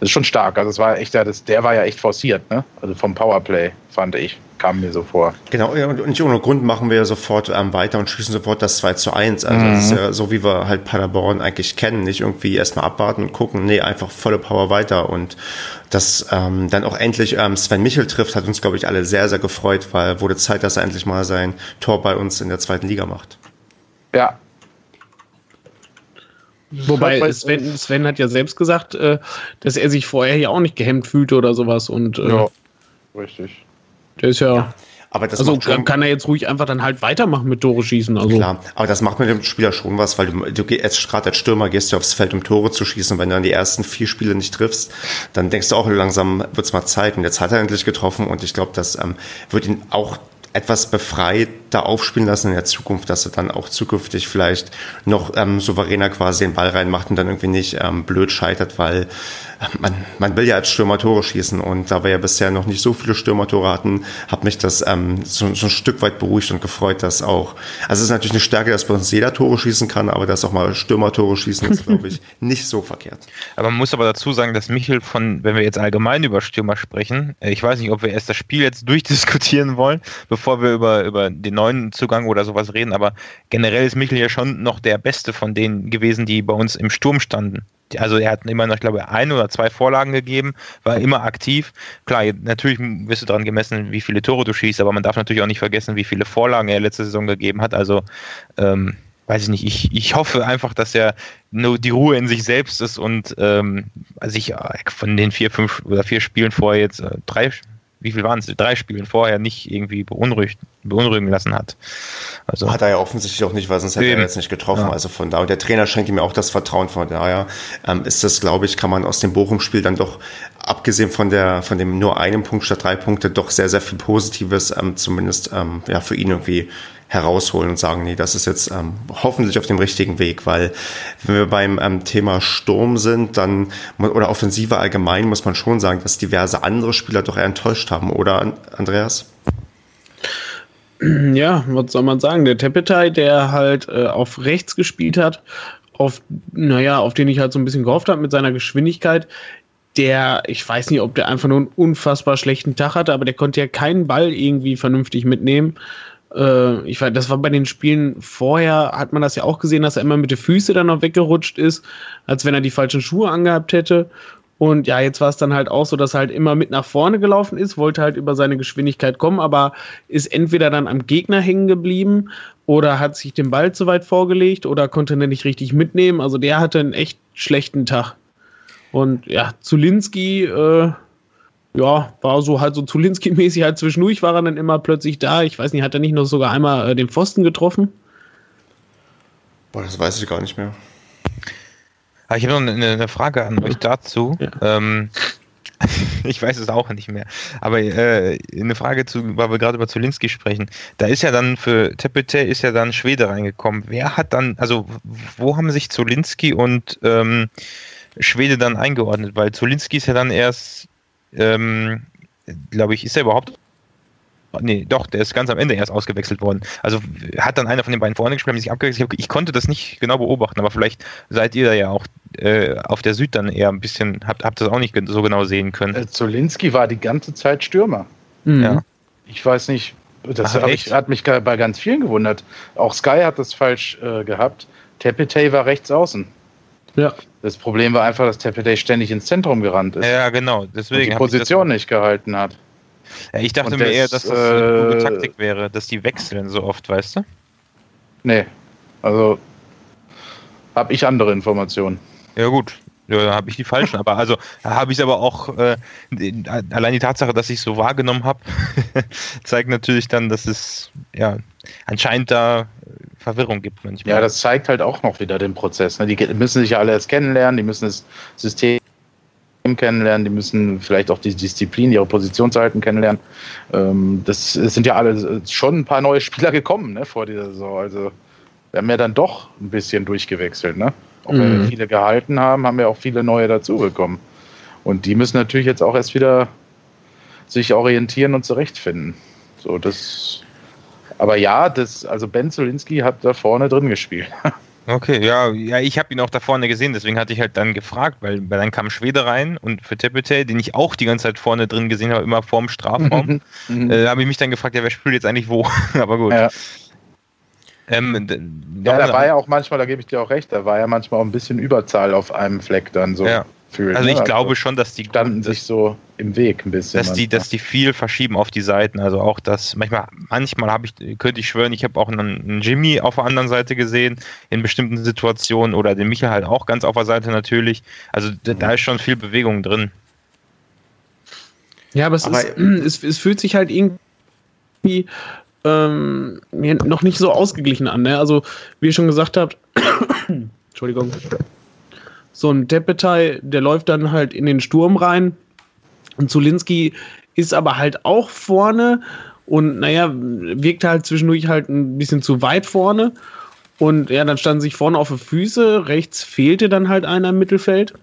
[SPEAKER 2] das ist schon stark. Also es war echt, ja, das, der war ja echt forciert, ne? Also vom Powerplay, fand ich. Kam mir so vor.
[SPEAKER 1] Genau, und nicht ohne Grund machen wir sofort ähm, weiter und schießen sofort das 2 zu 1. Also das ist ja so, wie wir halt Paderborn eigentlich kennen. Nicht irgendwie erstmal abwarten und gucken, nee, einfach volle Power weiter. Und dass ähm, dann auch endlich ähm, Sven Michel trifft, hat uns, glaube ich, alle sehr, sehr gefreut, weil wurde Zeit, dass er endlich mal sein Tor bei uns in der zweiten Liga macht.
[SPEAKER 2] Ja,
[SPEAKER 4] Wobei
[SPEAKER 2] Weil-
[SPEAKER 4] Sven, Sven hat ja selbst gesagt, äh, dass er sich vorher ja auch nicht gehemmt fühlte oder sowas. Und äh,
[SPEAKER 2] ja. Richtig.
[SPEAKER 4] der ist ja.
[SPEAKER 1] Aber das
[SPEAKER 4] also
[SPEAKER 1] macht schon,
[SPEAKER 4] kann, er jetzt ruhig einfach dann halt weitermachen mit Tore schießen. Also
[SPEAKER 1] Klar, aber das macht mit dem Spieler schon was, weil du, du geh- jetzt gerade als Stürmer gehst du aufs Feld, um Tore zu schießen. Und wenn du dann die ersten vier Spiele nicht triffst, dann denkst du auch langsam, wird's mal Zeit. Und jetzt hat er endlich getroffen und ich glaube, das ähm, wird ihn auch etwas befreit da aufspielen lassen in der Zukunft, dass er dann auch zukünftig vielleicht noch ähm, souveräner quasi den Ball reinmacht und dann irgendwie nicht ähm, blöd scheitert, weil man, man will ja als Stürmer Tore schießen und da wir ja bisher noch nicht so viele Stürmertore hatten, hat mich das ähm, so, so ein Stück weit beruhigt und gefreut, dass auch, also es ist natürlich eine Stärke, dass bei uns jeder Tore schießen kann, aber dass auch mal Stürmertore schießen ist, glaube ich, nicht so verkehrt.
[SPEAKER 3] Aber man muss aber dazu sagen, dass Michel von, wenn wir jetzt allgemein über Stürmer sprechen, äh, ich weiß nicht, ob wir erst das Spiel jetzt durchdiskutieren wollen, bevor wir über, über den neuen Zugang oder sowas reden, aber generell ist Michel ja schon noch der Beste von denen gewesen, die bei uns im Sturm standen. Also er hat immer noch, ich glaube, ein oder zwei Vorlagen gegeben, war immer aktiv. Klar, natürlich wirst du daran gemessen, wie viele Tore du schießt, aber man darf natürlich auch nicht vergessen, wie viele Vorlagen er letzte Saison gegeben hat. Also ähm, weiß ich nicht, ich, ich hoffe einfach, dass er nur die Ruhe in sich selbst ist und ähm, sich von den vier, fünf oder vier Spielen vorher jetzt äh, drei wie viel waren es, drei Spielen vorher nicht irgendwie beunruhigt, beunruhigen lassen hat.
[SPEAKER 1] Also hat er ja offensichtlich auch nicht, weil sonst hätte eben. er jetzt nicht getroffen. Ja. Also von da und der Trainer schenkt ihm auch das Vertrauen. Von daher ähm, ist das, glaube ich, kann man aus dem Bochum-Spiel dann doch abgesehen von der von dem nur einem Punkt statt drei Punkte doch sehr sehr viel Positives ähm, zumindest ähm, ja für ihn irgendwie herausholen und sagen, nee, das ist jetzt ähm, hoffentlich auf dem richtigen Weg, weil wenn wir beim ähm, Thema Sturm sind, dann oder Offensive allgemein muss man schon sagen, dass diverse andere Spieler doch eher enttäuscht haben, oder Andreas?
[SPEAKER 4] Ja, was soll man sagen? Der Tepetai, der halt äh, auf rechts gespielt hat, auf, naja, auf den ich halt so ein bisschen gehofft habe mit seiner Geschwindigkeit, der, ich weiß nicht, ob der einfach nur einen unfassbar schlechten Tag hatte, aber der konnte ja keinen Ball irgendwie vernünftig mitnehmen. Äh, ich weiß, das war bei den Spielen vorher, hat man das ja auch gesehen, dass er immer mit den Füßen dann noch weggerutscht ist, als wenn er die falschen Schuhe angehabt hätte. Und ja, jetzt war es dann halt auch so, dass er halt immer mit nach vorne gelaufen ist, wollte halt über seine Geschwindigkeit kommen, aber ist entweder dann am Gegner hängen geblieben oder hat sich den Ball zu weit vorgelegt oder konnte ihn nicht richtig mitnehmen. Also der hatte einen echt schlechten Tag. Und ja, Zulinski, äh, ja, war so halt so Zulinski-mäßig halt zwischendurch war er dann immer plötzlich da. Ich weiß nicht, hat er nicht noch sogar einmal äh, den Pfosten getroffen?
[SPEAKER 1] Boah, das weiß ich gar nicht mehr.
[SPEAKER 3] Ah, ich habe noch eine, eine, Frage an euch dazu. Ja. Ähm, ich weiß es auch nicht mehr. Aber äh, eine Frage zu, weil wir gerade über Zulinski sprechen. Da ist ja dann für Tepete ist ja dann Schwede reingekommen. Wer hat dann, also wo haben sich Zulinski und ähm, Schwede dann eingeordnet? Weil Zulinski ist ja dann erst ähm, glaube ich, ist er überhaupt. Nee, doch, der ist ganz am Ende erst ausgewechselt worden. Also hat dann einer von den beiden vorne gespielt, haben sich abgewechselt. Ich, konnte das nicht genau beobachten, aber vielleicht seid ihr da ja auch äh, auf der Süd dann eher ein bisschen, habt, habt das auch nicht so genau sehen können. Äh,
[SPEAKER 2] Zolinski war die ganze Zeit Stürmer. Mhm. Ja. Ich weiß nicht, das Ach, ich, hat mich bei ganz vielen gewundert. Auch Sky hat das falsch äh, gehabt. Tepetey war rechts außen. Ja. Das Problem war einfach, dass Day ständig ins Zentrum gerannt ist.
[SPEAKER 3] Ja, genau. Deswegen
[SPEAKER 2] und die Position nicht gehalten hat.
[SPEAKER 3] Ja, ich dachte und mir das, eher, dass das äh, eine gute Taktik wäre, dass die wechseln so oft, weißt du?
[SPEAKER 2] Nee. Also habe ich andere Informationen.
[SPEAKER 3] Ja, gut. Ja, da habe ich die falschen. aber also habe ich aber auch äh, allein die Tatsache, dass ich so wahrgenommen habe, zeigt natürlich dann, dass es ja anscheinend da Verwirrung gibt
[SPEAKER 2] manchmal. Ja, das zeigt halt auch noch wieder den Prozess. Ne? Die müssen sich ja alle erst kennenlernen, die müssen das System kennenlernen, die müssen vielleicht auch die Disziplin, ihre Positionshalten kennenlernen. Ähm, das sind ja alle schon ein paar neue Spieler gekommen ne, vor dieser Saison. Also wir haben ja dann doch ein bisschen durchgewechselt. Ne? Auch mhm. wenn wir viele gehalten haben, haben wir auch viele neue dazugekommen. Und die müssen natürlich jetzt auch erst wieder sich orientieren und zurechtfinden. So, das aber ja, das, also Ben Zolinski hat da vorne drin gespielt.
[SPEAKER 3] Okay, ja, ja, ich habe ihn auch da vorne gesehen, deswegen hatte ich halt dann gefragt, weil, weil dann kam Schwede rein und für Tepete, den ich auch die ganze Zeit vorne drin gesehen habe, immer vorm Strafraum, mhm. äh, habe ich mich dann gefragt, ja, wer spielt jetzt eigentlich wo? Aber gut.
[SPEAKER 2] Ja. Ähm, ja, da war ja auch manchmal, da gebe ich dir auch recht, da war ja manchmal auch ein bisschen Überzahl auf einem Fleck dann so.
[SPEAKER 3] Ja fühlen. Also ich ne? glaube also schon, dass die
[SPEAKER 2] standen sich so im Weg ein bisschen.
[SPEAKER 3] Dass die, dass die viel verschieben auf die Seiten. Also auch das, manchmal, manchmal habe ich, könnte ich schwören, ich habe auch einen, einen, Jimmy auf der anderen Seite gesehen, in bestimmten Situationen, oder den Michael halt auch ganz auf der Seite natürlich. Also da, da ist schon viel Bewegung drin.
[SPEAKER 4] Ja, aber es, aber ist, es, es fühlt sich halt irgendwie ähm, noch nicht so ausgeglichen an. Ne? Also, wie ihr schon gesagt habt, Entschuldigung so ein Tepetei, der läuft dann halt in den Sturm rein. Und Zulinski ist aber halt auch vorne und naja, wirkt halt zwischendurch halt ein bisschen zu weit vorne. Und ja, dann standen sich vorne auf die Füße, rechts fehlte dann halt einer im Mittelfeld.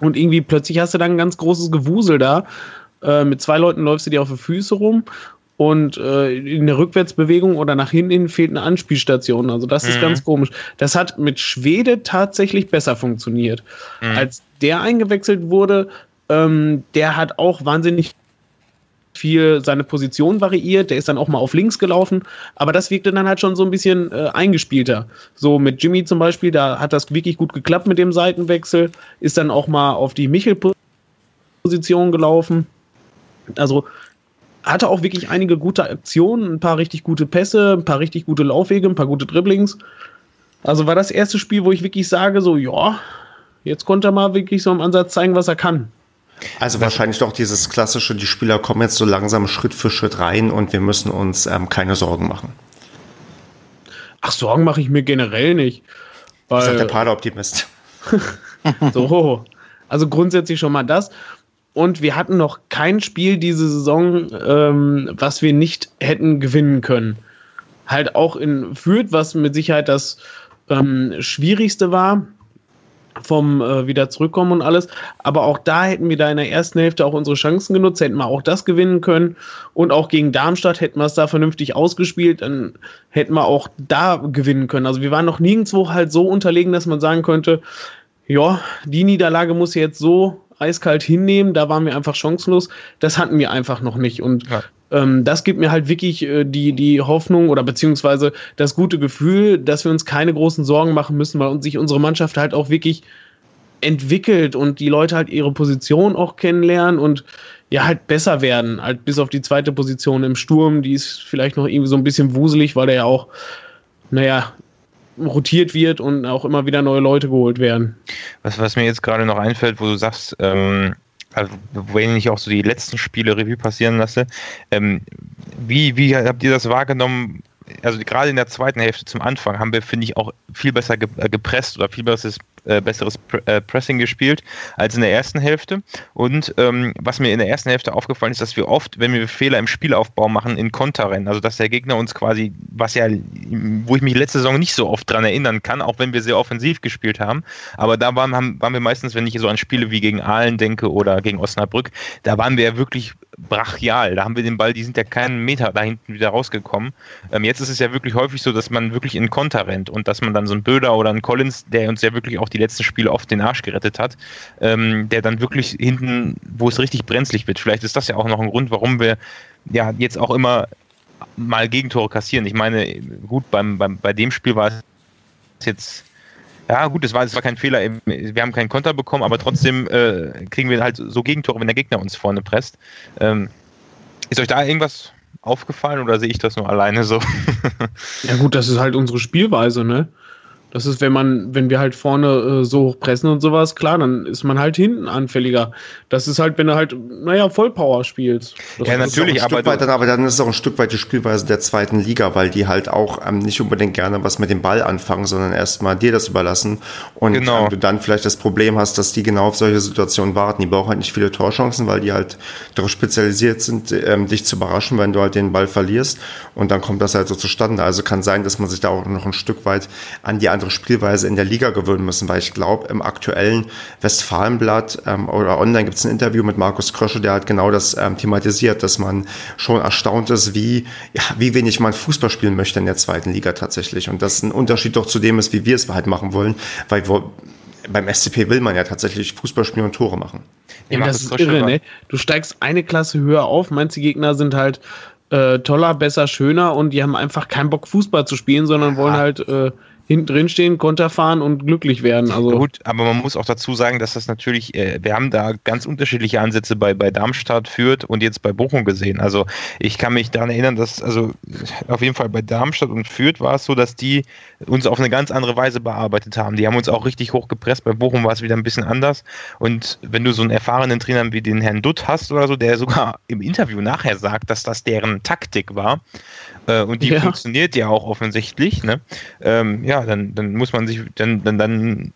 [SPEAKER 4] Und irgendwie plötzlich hast du dann ein ganz großes Gewusel da. Äh, mit zwei Leuten läufst du dir auf die Füße rum und äh, in der Rückwärtsbewegung oder nach hinten fehlt eine Anspielstation. Also das mhm. ist ganz komisch. Das hat mit Schwede tatsächlich besser funktioniert. Mhm. Als der eingewechselt wurde, ähm, der hat auch wahnsinnig viel seine Position variiert. Der ist dann auch mal auf links gelaufen, aber das wirkte dann halt schon so ein bisschen äh, eingespielter. So mit Jimmy zum Beispiel, da hat das wirklich gut geklappt mit dem Seitenwechsel, ist dann auch mal auf die Michel-Position gelaufen. Also hatte auch wirklich einige gute Aktionen, ein paar richtig gute Pässe, ein paar richtig gute Laufwege, ein paar gute Dribblings. Also war das erste Spiel, wo ich wirklich sage, so, ja, jetzt konnte er mal wirklich so im Ansatz zeigen, was er kann.
[SPEAKER 1] Also wahrscheinlich doch dieses klassische, die Spieler kommen jetzt so langsam Schritt für Schritt rein und wir müssen uns ähm, keine Sorgen machen.
[SPEAKER 4] Ach, Sorgen mache ich mir generell nicht.
[SPEAKER 1] Weil, sagt der Pader-Optimist.
[SPEAKER 4] so, also grundsätzlich schon mal das. Und wir hatten noch kein Spiel diese Saison, ähm, was wir nicht hätten gewinnen können. Halt auch in Fürth, was mit Sicherheit das ähm, Schwierigste war vom äh, wieder zurückkommen und alles. Aber auch da hätten wir da in der ersten Hälfte auch unsere Chancen genutzt, hätten wir auch das gewinnen können. Und auch gegen Darmstadt hätten wir es da vernünftig ausgespielt, dann hätten wir auch da gewinnen können. Also wir waren noch nirgendwo halt so unterlegen, dass man sagen könnte, ja, die Niederlage muss jetzt so eiskalt hinnehmen, da waren wir einfach chancenlos. Das hatten wir einfach noch nicht. Und ja. ähm, das gibt mir halt wirklich äh, die, die Hoffnung oder beziehungsweise das gute Gefühl, dass wir uns keine großen Sorgen machen müssen, weil uns sich unsere Mannschaft halt auch wirklich entwickelt und die Leute halt ihre Position auch kennenlernen und ja, halt besser werden, halt bis auf die zweite Position im Sturm, die ist vielleicht noch irgendwie so ein bisschen wuselig, weil der ja auch, naja, rotiert wird und auch immer wieder neue Leute geholt werden.
[SPEAKER 3] Was, was mir jetzt gerade noch einfällt, wo du sagst, ähm, also, wenn ich auch so die letzten Spiele Revue passieren lasse, ähm, wie, wie habt ihr das wahrgenommen? Also gerade in der zweiten Hälfte zum Anfang haben wir, finde ich, auch viel besser äh, gepresst oder viel besseres äh, besseres äh, Pressing gespielt als in der ersten Hälfte. Und ähm, was mir in der ersten Hälfte aufgefallen ist, dass wir oft, wenn wir Fehler im Spielaufbau machen, in Konter rennen. Also dass der Gegner uns quasi, was ja, wo ich mich letzte Saison nicht so oft dran erinnern kann, auch wenn wir sehr offensiv gespielt haben. Aber da waren, haben, waren wir meistens, wenn ich so an Spiele wie gegen Aalen denke oder gegen Osnabrück, da waren wir ja wirklich brachial. Da haben wir den Ball, die sind ja keinen Meter da hinten wieder rausgekommen. Ähm, jetzt ist es ja wirklich häufig so, dass man wirklich in Konter rennt und dass man dann so ein Böder oder ein Collins, der uns ja wirklich auch die letzten Spiele oft den Arsch gerettet hat, ähm, der dann wirklich hinten, wo es richtig brenzlig wird. Vielleicht ist das ja auch noch ein Grund, warum wir ja jetzt auch immer mal Gegentore kassieren. Ich meine, gut, beim, beim, bei dem Spiel war es jetzt ja, gut, es war, es war kein Fehler. Wir haben keinen Konter bekommen, aber trotzdem äh, kriegen wir halt so Gegentore, wenn der Gegner uns vorne presst. Ähm, ist euch da irgendwas aufgefallen oder sehe ich das nur alleine so?
[SPEAKER 4] ja, gut, das ist halt unsere Spielweise, ne? Das ist, wenn man, wenn wir halt vorne äh, so hoch pressen und sowas, klar, dann ist man halt hinten anfälliger. Das ist halt, wenn du halt, naja, Vollpower spielst.
[SPEAKER 1] Das ja, natürlich, aber, weit, dann, aber dann ist es auch ein Stück weit die Spielweise der zweiten Liga, weil die halt auch ähm, nicht unbedingt gerne was mit dem Ball anfangen, sondern erstmal dir das überlassen. Und genau. ähm, du dann vielleicht das Problem hast, dass die genau auf solche Situationen warten. Die brauchen halt nicht viele Torchancen, weil die halt darauf spezialisiert sind, ähm, dich zu überraschen, wenn du halt den Ball verlierst. Und dann kommt das halt so zustande. Also kann sein, dass man sich da auch noch ein Stück weit an die andere Spielweise in der Liga gewöhnen müssen, weil ich glaube, im aktuellen Westfalenblatt ähm, oder online gibt es ein Interview mit Markus Krösche, der hat genau das ähm, thematisiert, dass man schon erstaunt ist, wie, ja, wie wenig man Fußball spielen möchte in der zweiten Liga tatsächlich. Und das ein Unterschied doch zu dem ist, wie wir es halt machen wollen, weil wo, beim SCP will man ja tatsächlich Fußball spielen und Tore machen.
[SPEAKER 4] Ja, das ist irre, ne? Du steigst eine Klasse höher auf, meinst die Gegner sind halt äh, toller, besser, schöner und die haben einfach keinen Bock Fußball zu spielen, sondern wollen halt äh, hinten drin stehen, Konter fahren und glücklich werden. Also
[SPEAKER 3] gut, aber man muss auch dazu sagen, dass das natürlich, äh, wir haben da ganz unterschiedliche Ansätze bei, bei Darmstadt, Fürth und jetzt bei Bochum gesehen. Also ich kann mich daran erinnern, dass, also auf jeden Fall bei Darmstadt und Fürth war es so, dass die uns auf eine ganz andere Weise bearbeitet haben. Die haben uns auch richtig hochgepresst. Bei Bochum war es wieder ein bisschen anders. Und wenn du so einen erfahrenen Trainer wie den Herrn Dutt hast oder so, der sogar im Interview nachher sagt, dass das deren Taktik war, äh, und die ja. funktioniert ja auch offensichtlich, ne? Ähm, ja, dann, dann muss man sich, dann, dann, dann,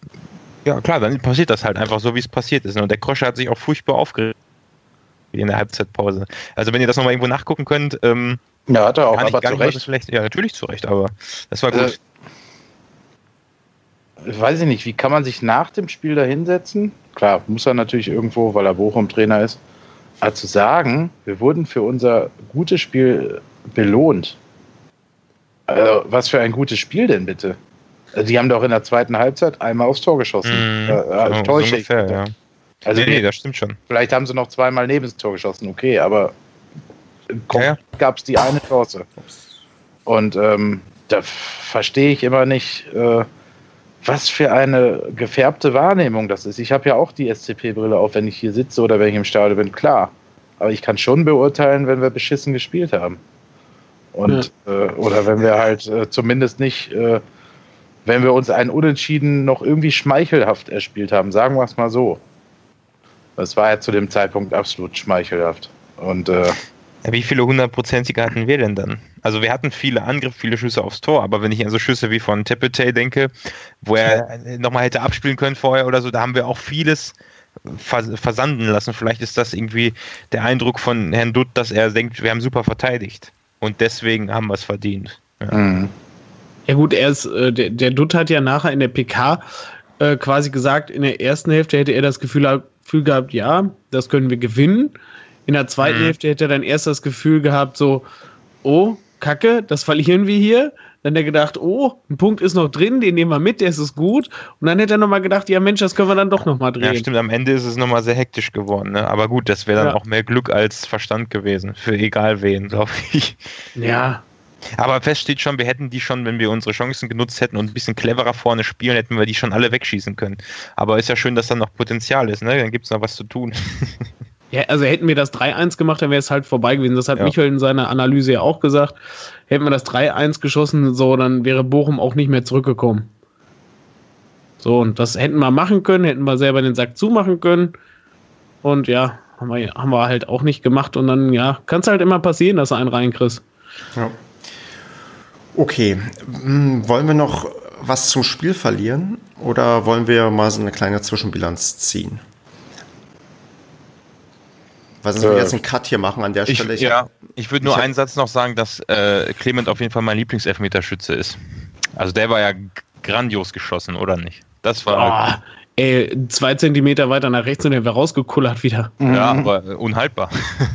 [SPEAKER 3] ja klar, dann passiert das halt einfach so, wie es passiert ist. Ne? Und der Krosche hat sich auch furchtbar aufgeregt in der Halbzeitpause. Also wenn ihr das nochmal irgendwo nachgucken könnt, ähm,
[SPEAKER 2] ja, hat er auch, aber zu Recht.
[SPEAKER 3] Schlecht, ja, natürlich zu Recht, aber das war gut.
[SPEAKER 2] Äh, weiß ich nicht, wie kann man sich nach dem Spiel da hinsetzen? Klar, muss er natürlich irgendwo, weil er Bochum-Trainer ist. Aber zu sagen, wir wurden für unser gutes Spiel belohnt, also, was für ein gutes Spiel denn bitte? Also, die haben doch in der zweiten Halbzeit einmal aufs Tor geschossen. Mm, äh,
[SPEAKER 3] also so ungefähr, ja.
[SPEAKER 2] Also, nee, nee, das stimmt schon. Vielleicht haben sie noch zweimal neben das Tor geschossen, okay, aber ja, ja. gab es die eine Chance. Und ähm, da verstehe ich immer nicht, äh, was für eine gefärbte Wahrnehmung das ist. Ich habe ja auch die SCP-Brille auf, wenn ich hier sitze oder wenn ich im Stadion bin, klar. Aber ich kann schon beurteilen, wenn wir beschissen gespielt haben. Und, ja. äh, oder wenn wir halt äh, zumindest nicht, äh, wenn wir uns einen Unentschieden noch irgendwie schmeichelhaft erspielt haben, sagen wir es mal so. Das war ja zu dem Zeitpunkt absolut schmeichelhaft. Und äh,
[SPEAKER 3] ja, wie viele hundertprozentige hatten wir denn dann? Also wir hatten viele Angriffe, viele Schüsse aufs Tor, aber wenn ich an so Schüsse wie von Tepete denke, wo er nochmal hätte abspielen können vorher oder so, da haben wir auch vieles versanden lassen. Vielleicht ist das irgendwie der Eindruck von Herrn Dutt, dass er denkt, wir haben super verteidigt und deswegen haben wir es verdient.
[SPEAKER 4] Ja. Mhm. ja. gut, er ist, äh, der, der Dutt hat ja nachher in der PK äh, quasi gesagt, in der ersten Hälfte hätte er das Gefühl, Gefühl gehabt, ja, das können wir gewinnen. In der zweiten mhm. Hälfte hätte er dann erst das Gefühl gehabt, so, oh, Kacke, das verlieren wir hier. Dann hat er gedacht, oh, ein Punkt ist noch drin, den nehmen wir mit, der ist es gut. Und dann hätte er nochmal gedacht, ja Mensch, das können wir dann doch nochmal drehen. Ja,
[SPEAKER 3] stimmt, am Ende ist es nochmal sehr hektisch geworden. Ne? Aber gut, das wäre dann ja. auch mehr Glück als Verstand gewesen. Für egal wen, glaube ich.
[SPEAKER 4] Ja.
[SPEAKER 3] Aber fest steht schon, wir hätten die schon, wenn wir unsere Chancen genutzt hätten und ein bisschen cleverer vorne spielen, hätten wir die schon alle wegschießen können. Aber ist ja schön, dass da noch Potenzial ist, ne? Dann gibt es noch was zu tun.
[SPEAKER 4] Ja, also hätten wir das 3-1 gemacht, dann wäre es halt vorbei gewesen. Das hat ja. Michael in seiner Analyse ja auch gesagt. Hätten wir das 3-1 geschossen, so, dann wäre Bochum auch nicht mehr zurückgekommen. So, und das hätten wir machen können, hätten wir selber den Sack zumachen können. Und ja, haben wir, haben wir halt auch nicht gemacht. Und dann, ja, kann es halt immer passieren, dass du einen reinkriegst. Ja.
[SPEAKER 1] Okay, hm, wollen wir noch was zum Spiel verlieren oder wollen wir mal so eine kleine Zwischenbilanz ziehen? Was sollen wir jetzt einen Cut hier machen an der
[SPEAKER 3] ich,
[SPEAKER 1] Stelle?
[SPEAKER 3] Ich ja, ich würde nur ich einen Satz noch sagen, dass äh, Clement auf jeden Fall mein Lieblingselfmeterschütze ist. Also der war ja grandios geschossen, oder nicht?
[SPEAKER 4] Das war. Oh, ey, zwei Zentimeter weiter nach rechts und der wäre rausgekullert wieder.
[SPEAKER 3] Ja, mhm. aber unhaltbar.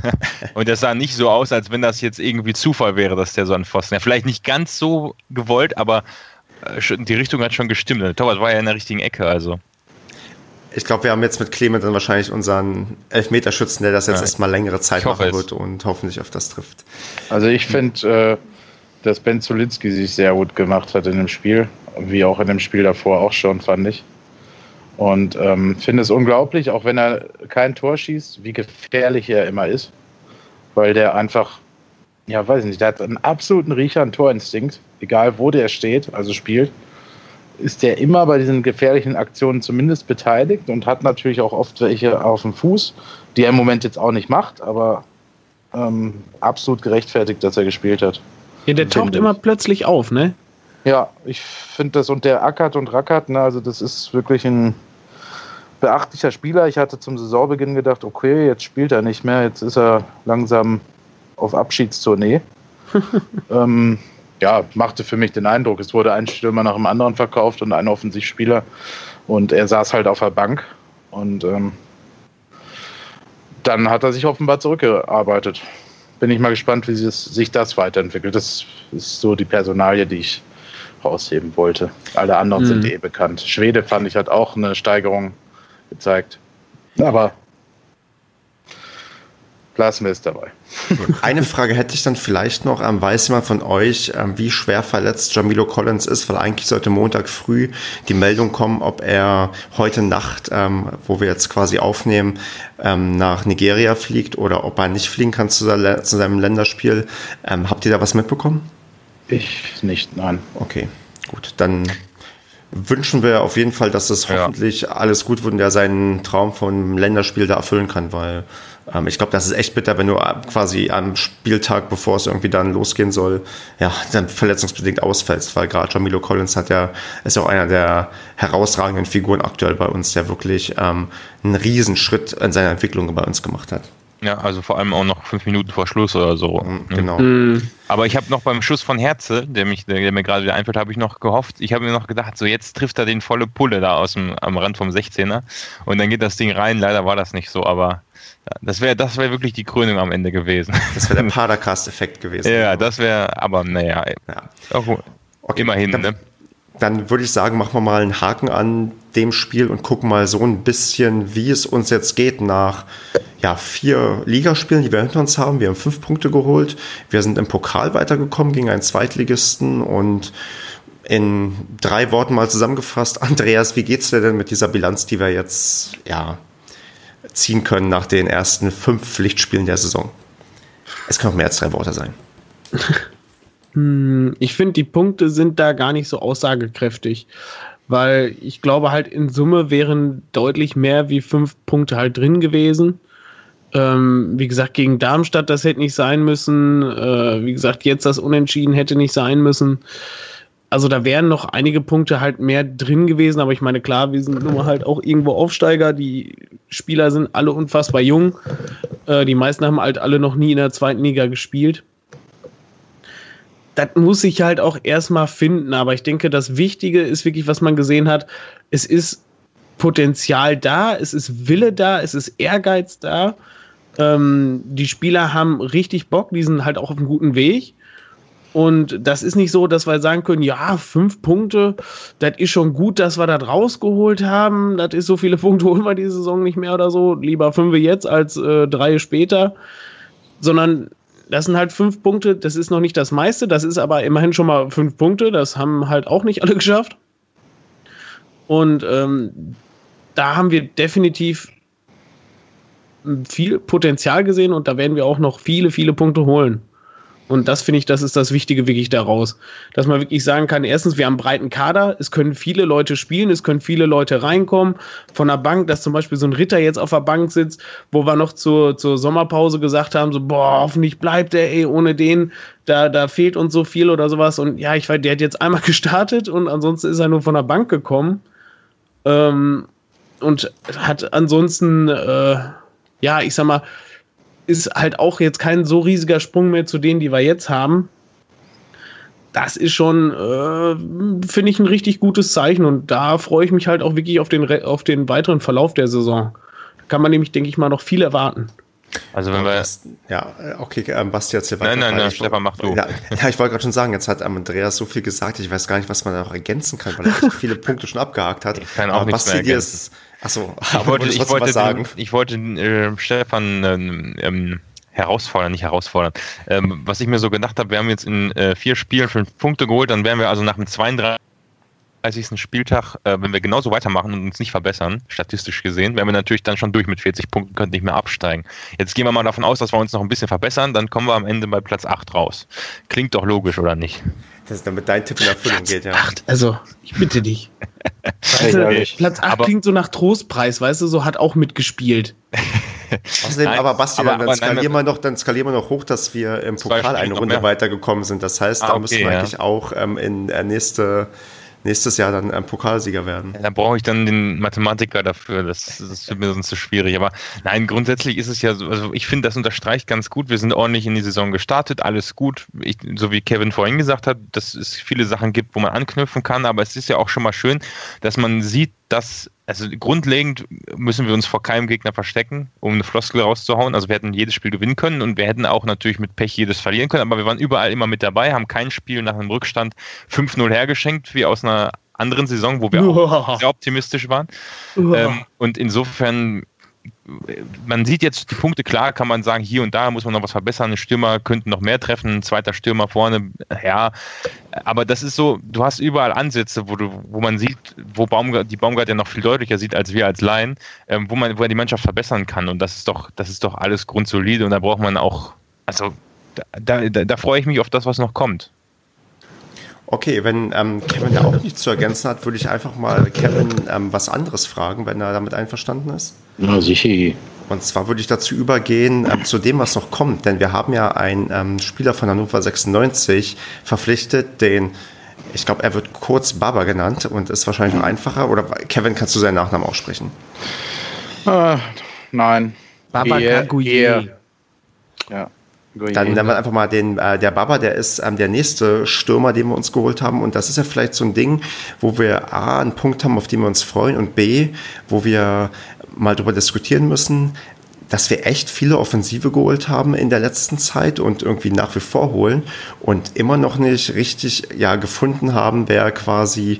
[SPEAKER 3] und das sah nicht so aus, als wenn das jetzt irgendwie Zufall wäre, dass der so ein Pfosten. Ja, vielleicht nicht ganz so gewollt, aber äh, die Richtung hat schon gestimmt. Der Torwart war ja in der richtigen Ecke, also
[SPEAKER 1] ich glaube, wir haben jetzt mit Clement dann wahrscheinlich unseren Elfmeterschützen, der das jetzt ja, erstmal längere Zeit machen wird und hoffentlich auf das trifft.
[SPEAKER 2] Also ich finde, äh, dass Ben Zulinski sich sehr gut gemacht hat in dem Spiel, wie auch in dem Spiel davor auch schon, fand ich. Und ähm, finde es unglaublich, auch wenn er kein Tor schießt, wie gefährlich er immer ist. Weil der einfach, ja, weiß ich nicht, der hat einen absoluten Riecher, einen Torinstinkt, egal wo der steht, also spielt ist der immer bei diesen gefährlichen Aktionen zumindest beteiligt und hat natürlich auch oft welche auf dem Fuß, die er im Moment jetzt auch nicht macht, aber ähm, absolut gerechtfertigt, dass er gespielt hat.
[SPEAKER 4] Ja, der taucht immer plötzlich auf, ne?
[SPEAKER 2] Ja, ich finde das und der ackert und rackert, ne, also das ist wirklich ein beachtlicher Spieler. Ich hatte zum Saisonbeginn gedacht, okay, jetzt spielt er nicht mehr, jetzt ist er langsam auf Abschiedstournee. ähm, ja, machte für mich den Eindruck, es wurde ein Stürmer nach dem anderen verkauft und ein Offensivspieler und er saß halt auf der Bank und ähm, dann hat er sich offenbar zurückgearbeitet. Bin ich mal gespannt, wie sich das weiterentwickelt. Das ist so die Personalie, die ich rausheben wollte. Alle anderen mhm. sind eh bekannt. Schwede fand ich hat auch eine Steigerung gezeigt. Aber lassen wir es dabei.
[SPEAKER 1] Eine Frage hätte ich dann vielleicht noch. Ähm, weiß jemand von euch, ähm, wie schwer verletzt Jamilo Collins ist? Weil eigentlich sollte Montag früh die Meldung kommen, ob er heute Nacht, ähm, wo wir jetzt quasi aufnehmen, ähm, nach Nigeria fliegt oder ob er nicht fliegen kann zu, zu seinem Länderspiel. Ähm, habt ihr da was mitbekommen?
[SPEAKER 2] Ich nicht, nein.
[SPEAKER 1] Okay, gut. Dann wünschen wir auf jeden Fall, dass es ja. hoffentlich alles gut wird und er seinen Traum vom Länderspiel da erfüllen kann, weil ähm, ich glaube, das ist echt bitter, wenn du äh, quasi am Spieltag, bevor es irgendwie dann losgehen soll, ja, dann verletzungsbedingt ausfällst, weil gerade Jamilo Collins hat ja, ist ja auch einer der herausragenden Figuren aktuell bei uns, der wirklich ähm, einen Riesenschritt in seiner Entwicklung bei uns gemacht hat.
[SPEAKER 3] Ja, also vor allem auch noch fünf Minuten vor Schluss oder so. Mhm, ne? Genau. Mhm. Aber ich habe noch beim Schuss von Herze, der, mich, der, der mir gerade wieder einfällt, habe ich noch gehofft, ich habe mir noch gedacht, so jetzt trifft er den volle Pulle da aus dem, am Rand vom 16er und dann geht das Ding rein. Leider war das nicht so, aber das wäre das wär wirklich die Krönung am Ende gewesen.
[SPEAKER 1] Das wäre der Padercast-Effekt gewesen.
[SPEAKER 3] ja, das wäre, aber naja, ja. okay, immerhin.
[SPEAKER 1] Dann,
[SPEAKER 3] ne?
[SPEAKER 1] dann würde ich sagen, machen wir mal einen Haken an dem Spiel und gucken mal so ein bisschen, wie es uns jetzt geht nach ja, vier Ligaspielen, die wir hinter uns haben. Wir haben fünf Punkte geholt. Wir sind im Pokal weitergekommen gegen einen Zweitligisten und in drei Worten mal zusammengefasst. Andreas, wie geht's dir denn mit dieser Bilanz, die wir jetzt ja, ziehen können nach den ersten fünf Pflichtspielen der Saison? Es können auch mehr als drei Worte sein.
[SPEAKER 4] Hm, ich finde, die Punkte sind da gar nicht so aussagekräftig, weil ich glaube halt in Summe wären deutlich mehr wie fünf Punkte halt drin gewesen. Ähm, wie gesagt, gegen Darmstadt, das hätte nicht sein müssen. Äh, wie gesagt, jetzt das Unentschieden hätte nicht sein müssen. Also da wären noch einige Punkte halt mehr drin gewesen, aber ich meine, klar, wir sind nur halt auch irgendwo Aufsteiger. Die Spieler sind alle unfassbar jung. Äh, die meisten haben halt alle noch nie in der zweiten Liga gespielt. Das muss ich halt auch erstmal finden, aber ich denke, das Wichtige ist wirklich, was man gesehen hat. Es ist Potenzial da, es ist Wille da, es ist Ehrgeiz da. Ähm, die Spieler haben richtig Bock, die sind halt auch auf einem guten Weg. Und das ist nicht so, dass wir sagen können, ja, fünf Punkte, das ist schon gut, dass wir das rausgeholt haben. Das ist so viele Punkte, holen wir die Saison nicht mehr oder so. Lieber fünf jetzt als äh, drei später. Sondern das sind halt fünf Punkte, das ist noch nicht das meiste, das ist aber immerhin schon mal fünf Punkte, das haben halt auch nicht alle geschafft. Und ähm, da haben wir definitiv viel Potenzial gesehen und da werden wir auch noch viele, viele Punkte holen. Und das finde ich, das ist das Wichtige wirklich daraus. Dass man wirklich sagen kann, erstens, wir haben einen breiten Kader, es können viele Leute spielen, es können viele Leute reinkommen. Von der Bank, dass zum Beispiel so ein Ritter jetzt auf der Bank sitzt, wo wir noch zur, zur Sommerpause gesagt haben, so, boah, hoffentlich bleibt der, ey, ohne den, da, da fehlt uns so viel oder sowas. Und ja, ich weiß, der hat jetzt einmal gestartet und ansonsten ist er nur von der Bank gekommen. Ähm, und hat ansonsten, äh, ja, ich sag mal, ist halt auch jetzt kein so riesiger Sprung mehr zu denen, die wir jetzt haben. Das ist schon, äh, finde ich, ein richtig gutes Zeichen und da freue ich mich halt auch wirklich auf den, auf den weiteren Verlauf der Saison. Da kann man nämlich, denke ich mal, noch viel erwarten.
[SPEAKER 1] Also wenn wir ja okay ähm, Basti jetzt hier
[SPEAKER 3] weiter. Nein, nein, nein, Stefan, mach du.
[SPEAKER 1] Ja, ja ich wollte gerade schon sagen, jetzt hat Andreas so viel gesagt, ich weiß gar nicht, was man da noch ergänzen kann, weil er viele Punkte schon abgehakt hat.
[SPEAKER 3] Ich kann auch Aber Basti, dir ist
[SPEAKER 1] Achso,
[SPEAKER 3] ich wollte, ich wollte, sagen? Ich wollte äh, Stefan ähm, ähm, herausfordern, nicht herausfordern. Ähm, was ich mir so gedacht habe, wir haben jetzt in äh, vier Spielen fünf Punkte geholt, dann wären wir also nach dem 32. Spieltag, äh, wenn wir genauso weitermachen und uns nicht verbessern, statistisch gesehen, wären wir natürlich dann schon durch mit 40 Punkten, könnten nicht mehr absteigen. Jetzt gehen wir mal davon aus, dass wir uns noch ein bisschen verbessern, dann kommen wir am Ende bei Platz 8 raus. Klingt doch logisch, oder nicht?
[SPEAKER 1] Dass damit dein Tipp in Erfüllung geht, ja.
[SPEAKER 4] 8, also, ich bitte dich. weißt du, Platz 8 klingt so nach Trostpreis, weißt du, so hat auch mitgespielt.
[SPEAKER 1] Außerdem, nein, aber Basti, aber, dann, aber, skalieren nein, wir noch, dann skalieren wir noch hoch, dass wir im Pokal eine Runde weitergekommen sind. Das heißt, ah, da okay, müssen wir ja. eigentlich auch ähm, in der nächste nächstes Jahr dann ein Pokalsieger werden.
[SPEAKER 3] Ja, da brauche ich dann den Mathematiker dafür. Das, das wird mir sonst zu schwierig. Aber nein, grundsätzlich ist es ja so, also ich finde, das unterstreicht ganz gut. Wir sind ordentlich in die Saison gestartet, alles gut. Ich, so wie Kevin vorhin gesagt hat, dass es viele Sachen gibt, wo man anknüpfen kann. Aber es ist ja auch schon mal schön, dass man sieht, dass also grundlegend müssen wir uns vor keinem Gegner verstecken, um eine Floskel rauszuhauen. Also wir hätten jedes Spiel gewinnen können und wir hätten auch natürlich mit Pech jedes verlieren können, aber wir waren überall immer mit dabei, haben kein Spiel nach einem Rückstand 5-0 hergeschenkt, wie aus einer anderen Saison, wo wir auch sehr optimistisch waren. Ähm, und insofern man sieht jetzt die Punkte klar, kann man sagen, hier und da muss man noch was verbessern. Ein Stürmer könnte noch mehr treffen, ein zweiter Stürmer vorne, ja. Aber das ist so, du hast überall Ansätze, wo du, wo man sieht, wo Baumgart, die Baumgart ja noch viel deutlicher sieht als wir als Laien, ähm, wo man, wo er die Mannschaft verbessern kann. Und das ist doch, das ist doch alles grundsolide und da braucht man auch, also da, da, da freue ich mich auf das, was noch kommt.
[SPEAKER 1] Okay, wenn ähm, Kevin da auch nichts zu ergänzen hat, würde ich einfach mal Kevin ähm, was anderes fragen, wenn er damit einverstanden ist.
[SPEAKER 2] Na sicher.
[SPEAKER 1] Und zwar würde ich dazu übergehen ähm, zu dem, was noch kommt, denn wir haben ja einen ähm, Spieler von Hannover 96 verpflichtet, den ich glaube, er wird kurz Baba genannt und ist wahrscheinlich noch einfacher. Oder Kevin, kannst du seinen Nachnamen aussprechen?
[SPEAKER 2] Äh, nein.
[SPEAKER 4] Baba Gaguye.
[SPEAKER 1] Ja. Dann wir einfach mal den, äh, der Baba, der ist ähm, der nächste Stürmer, den wir uns geholt haben. Und das ist ja vielleicht so ein Ding, wo wir A, einen Punkt haben, auf den wir uns freuen und B, wo wir mal darüber diskutieren müssen, dass wir echt viele Offensive geholt haben in der letzten Zeit und irgendwie nach wie vor holen und immer noch nicht richtig ja, gefunden haben, wer quasi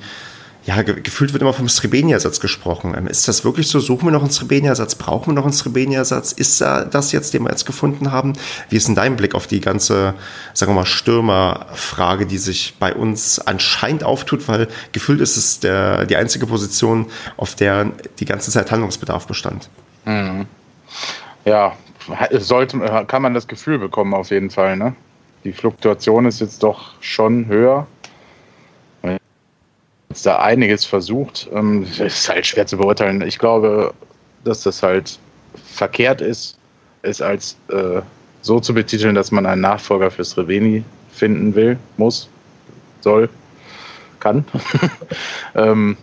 [SPEAKER 1] ja, ge gefühlt wird immer vom Srebenia-Satz gesprochen. Ähm, ist das wirklich so? Suchen wir noch einen Srebenia-Satz? Brauchen wir noch einen Srebenia-Satz? Ist da das jetzt, den wir jetzt gefunden haben? Wie ist denn dein Blick auf die ganze, sagen wir mal, Stürmerfrage, die sich bei uns anscheinend auftut? Weil gefühlt ist es der, die einzige Position, auf der die ganze Zeit Handlungsbedarf bestand. Mhm.
[SPEAKER 2] Ja, sollte, kann man das Gefühl bekommen auf jeden Fall. Ne? Die Fluktuation ist jetzt doch schon höher jetzt da einiges versucht. Ähm, ist halt schwer zu beurteilen. Ich glaube, dass das halt verkehrt ist, es als äh, so zu betiteln, dass man einen Nachfolger für Sreveni finden will, muss, soll, kann. ähm,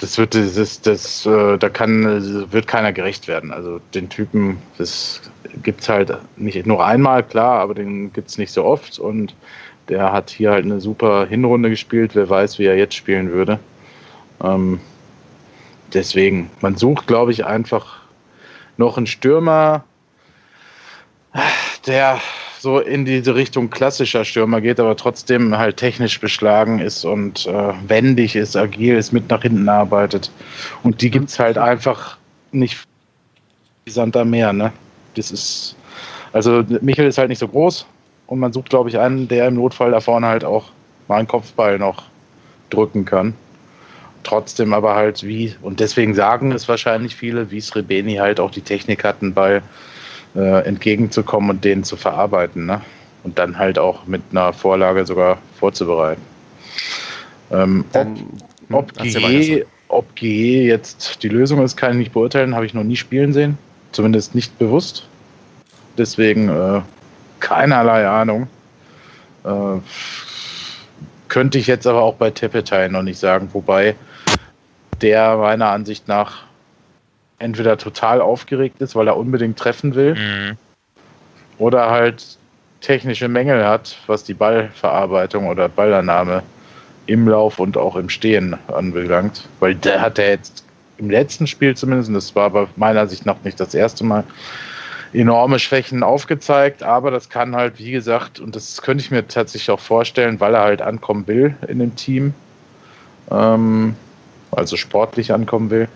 [SPEAKER 2] das wird das, das äh, da kann wird keiner gerecht werden. Also den Typen, das gibt es halt nicht nur einmal, klar, aber den gibt es nicht so oft und der hat hier halt eine super Hinrunde gespielt. Wer weiß, wie er jetzt spielen würde. Ähm, deswegen, man sucht, glaube ich, einfach noch einen Stürmer, der so in diese Richtung klassischer Stürmer geht, aber trotzdem halt technisch beschlagen ist und äh, wendig ist, agil ist, mit nach hinten arbeitet. Und die gibt es halt einfach nicht wie Sand am Meer, ne? Das ist, also Michael ist halt nicht so groß, und man sucht, glaube ich, einen, der im Notfall da vorne halt auch mal einen Kopfball noch drücken kann. Trotzdem aber halt wie, und deswegen sagen es wahrscheinlich viele, wie Srebeni halt auch die Technik hat, einen Ball äh, entgegenzukommen und den zu verarbeiten. Ne? Und dann halt auch mit einer Vorlage sogar vorzubereiten. Ähm, dann, ob, ob, GE, ob GE jetzt die Lösung ist, kann ich nicht beurteilen, habe ich noch nie spielen sehen. Zumindest nicht bewusst. Deswegen äh, keinerlei Ahnung. Äh, könnte ich jetzt aber auch bei Tepetai noch nicht sagen, wobei der meiner Ansicht nach entweder total aufgeregt ist, weil er unbedingt treffen will, mhm. oder halt technische Mängel hat, was die Ballverarbeitung oder Ballannahme im Lauf und auch im Stehen anbelangt. Weil der hat er jetzt im letzten Spiel zumindest, und das war aber meiner Sicht nach nicht das erste Mal, enorme Schwächen aufgezeigt, aber das kann halt, wie gesagt, und das könnte ich mir tatsächlich auch vorstellen, weil er halt ankommen will in dem Team, ähm, also sportlich ankommen will,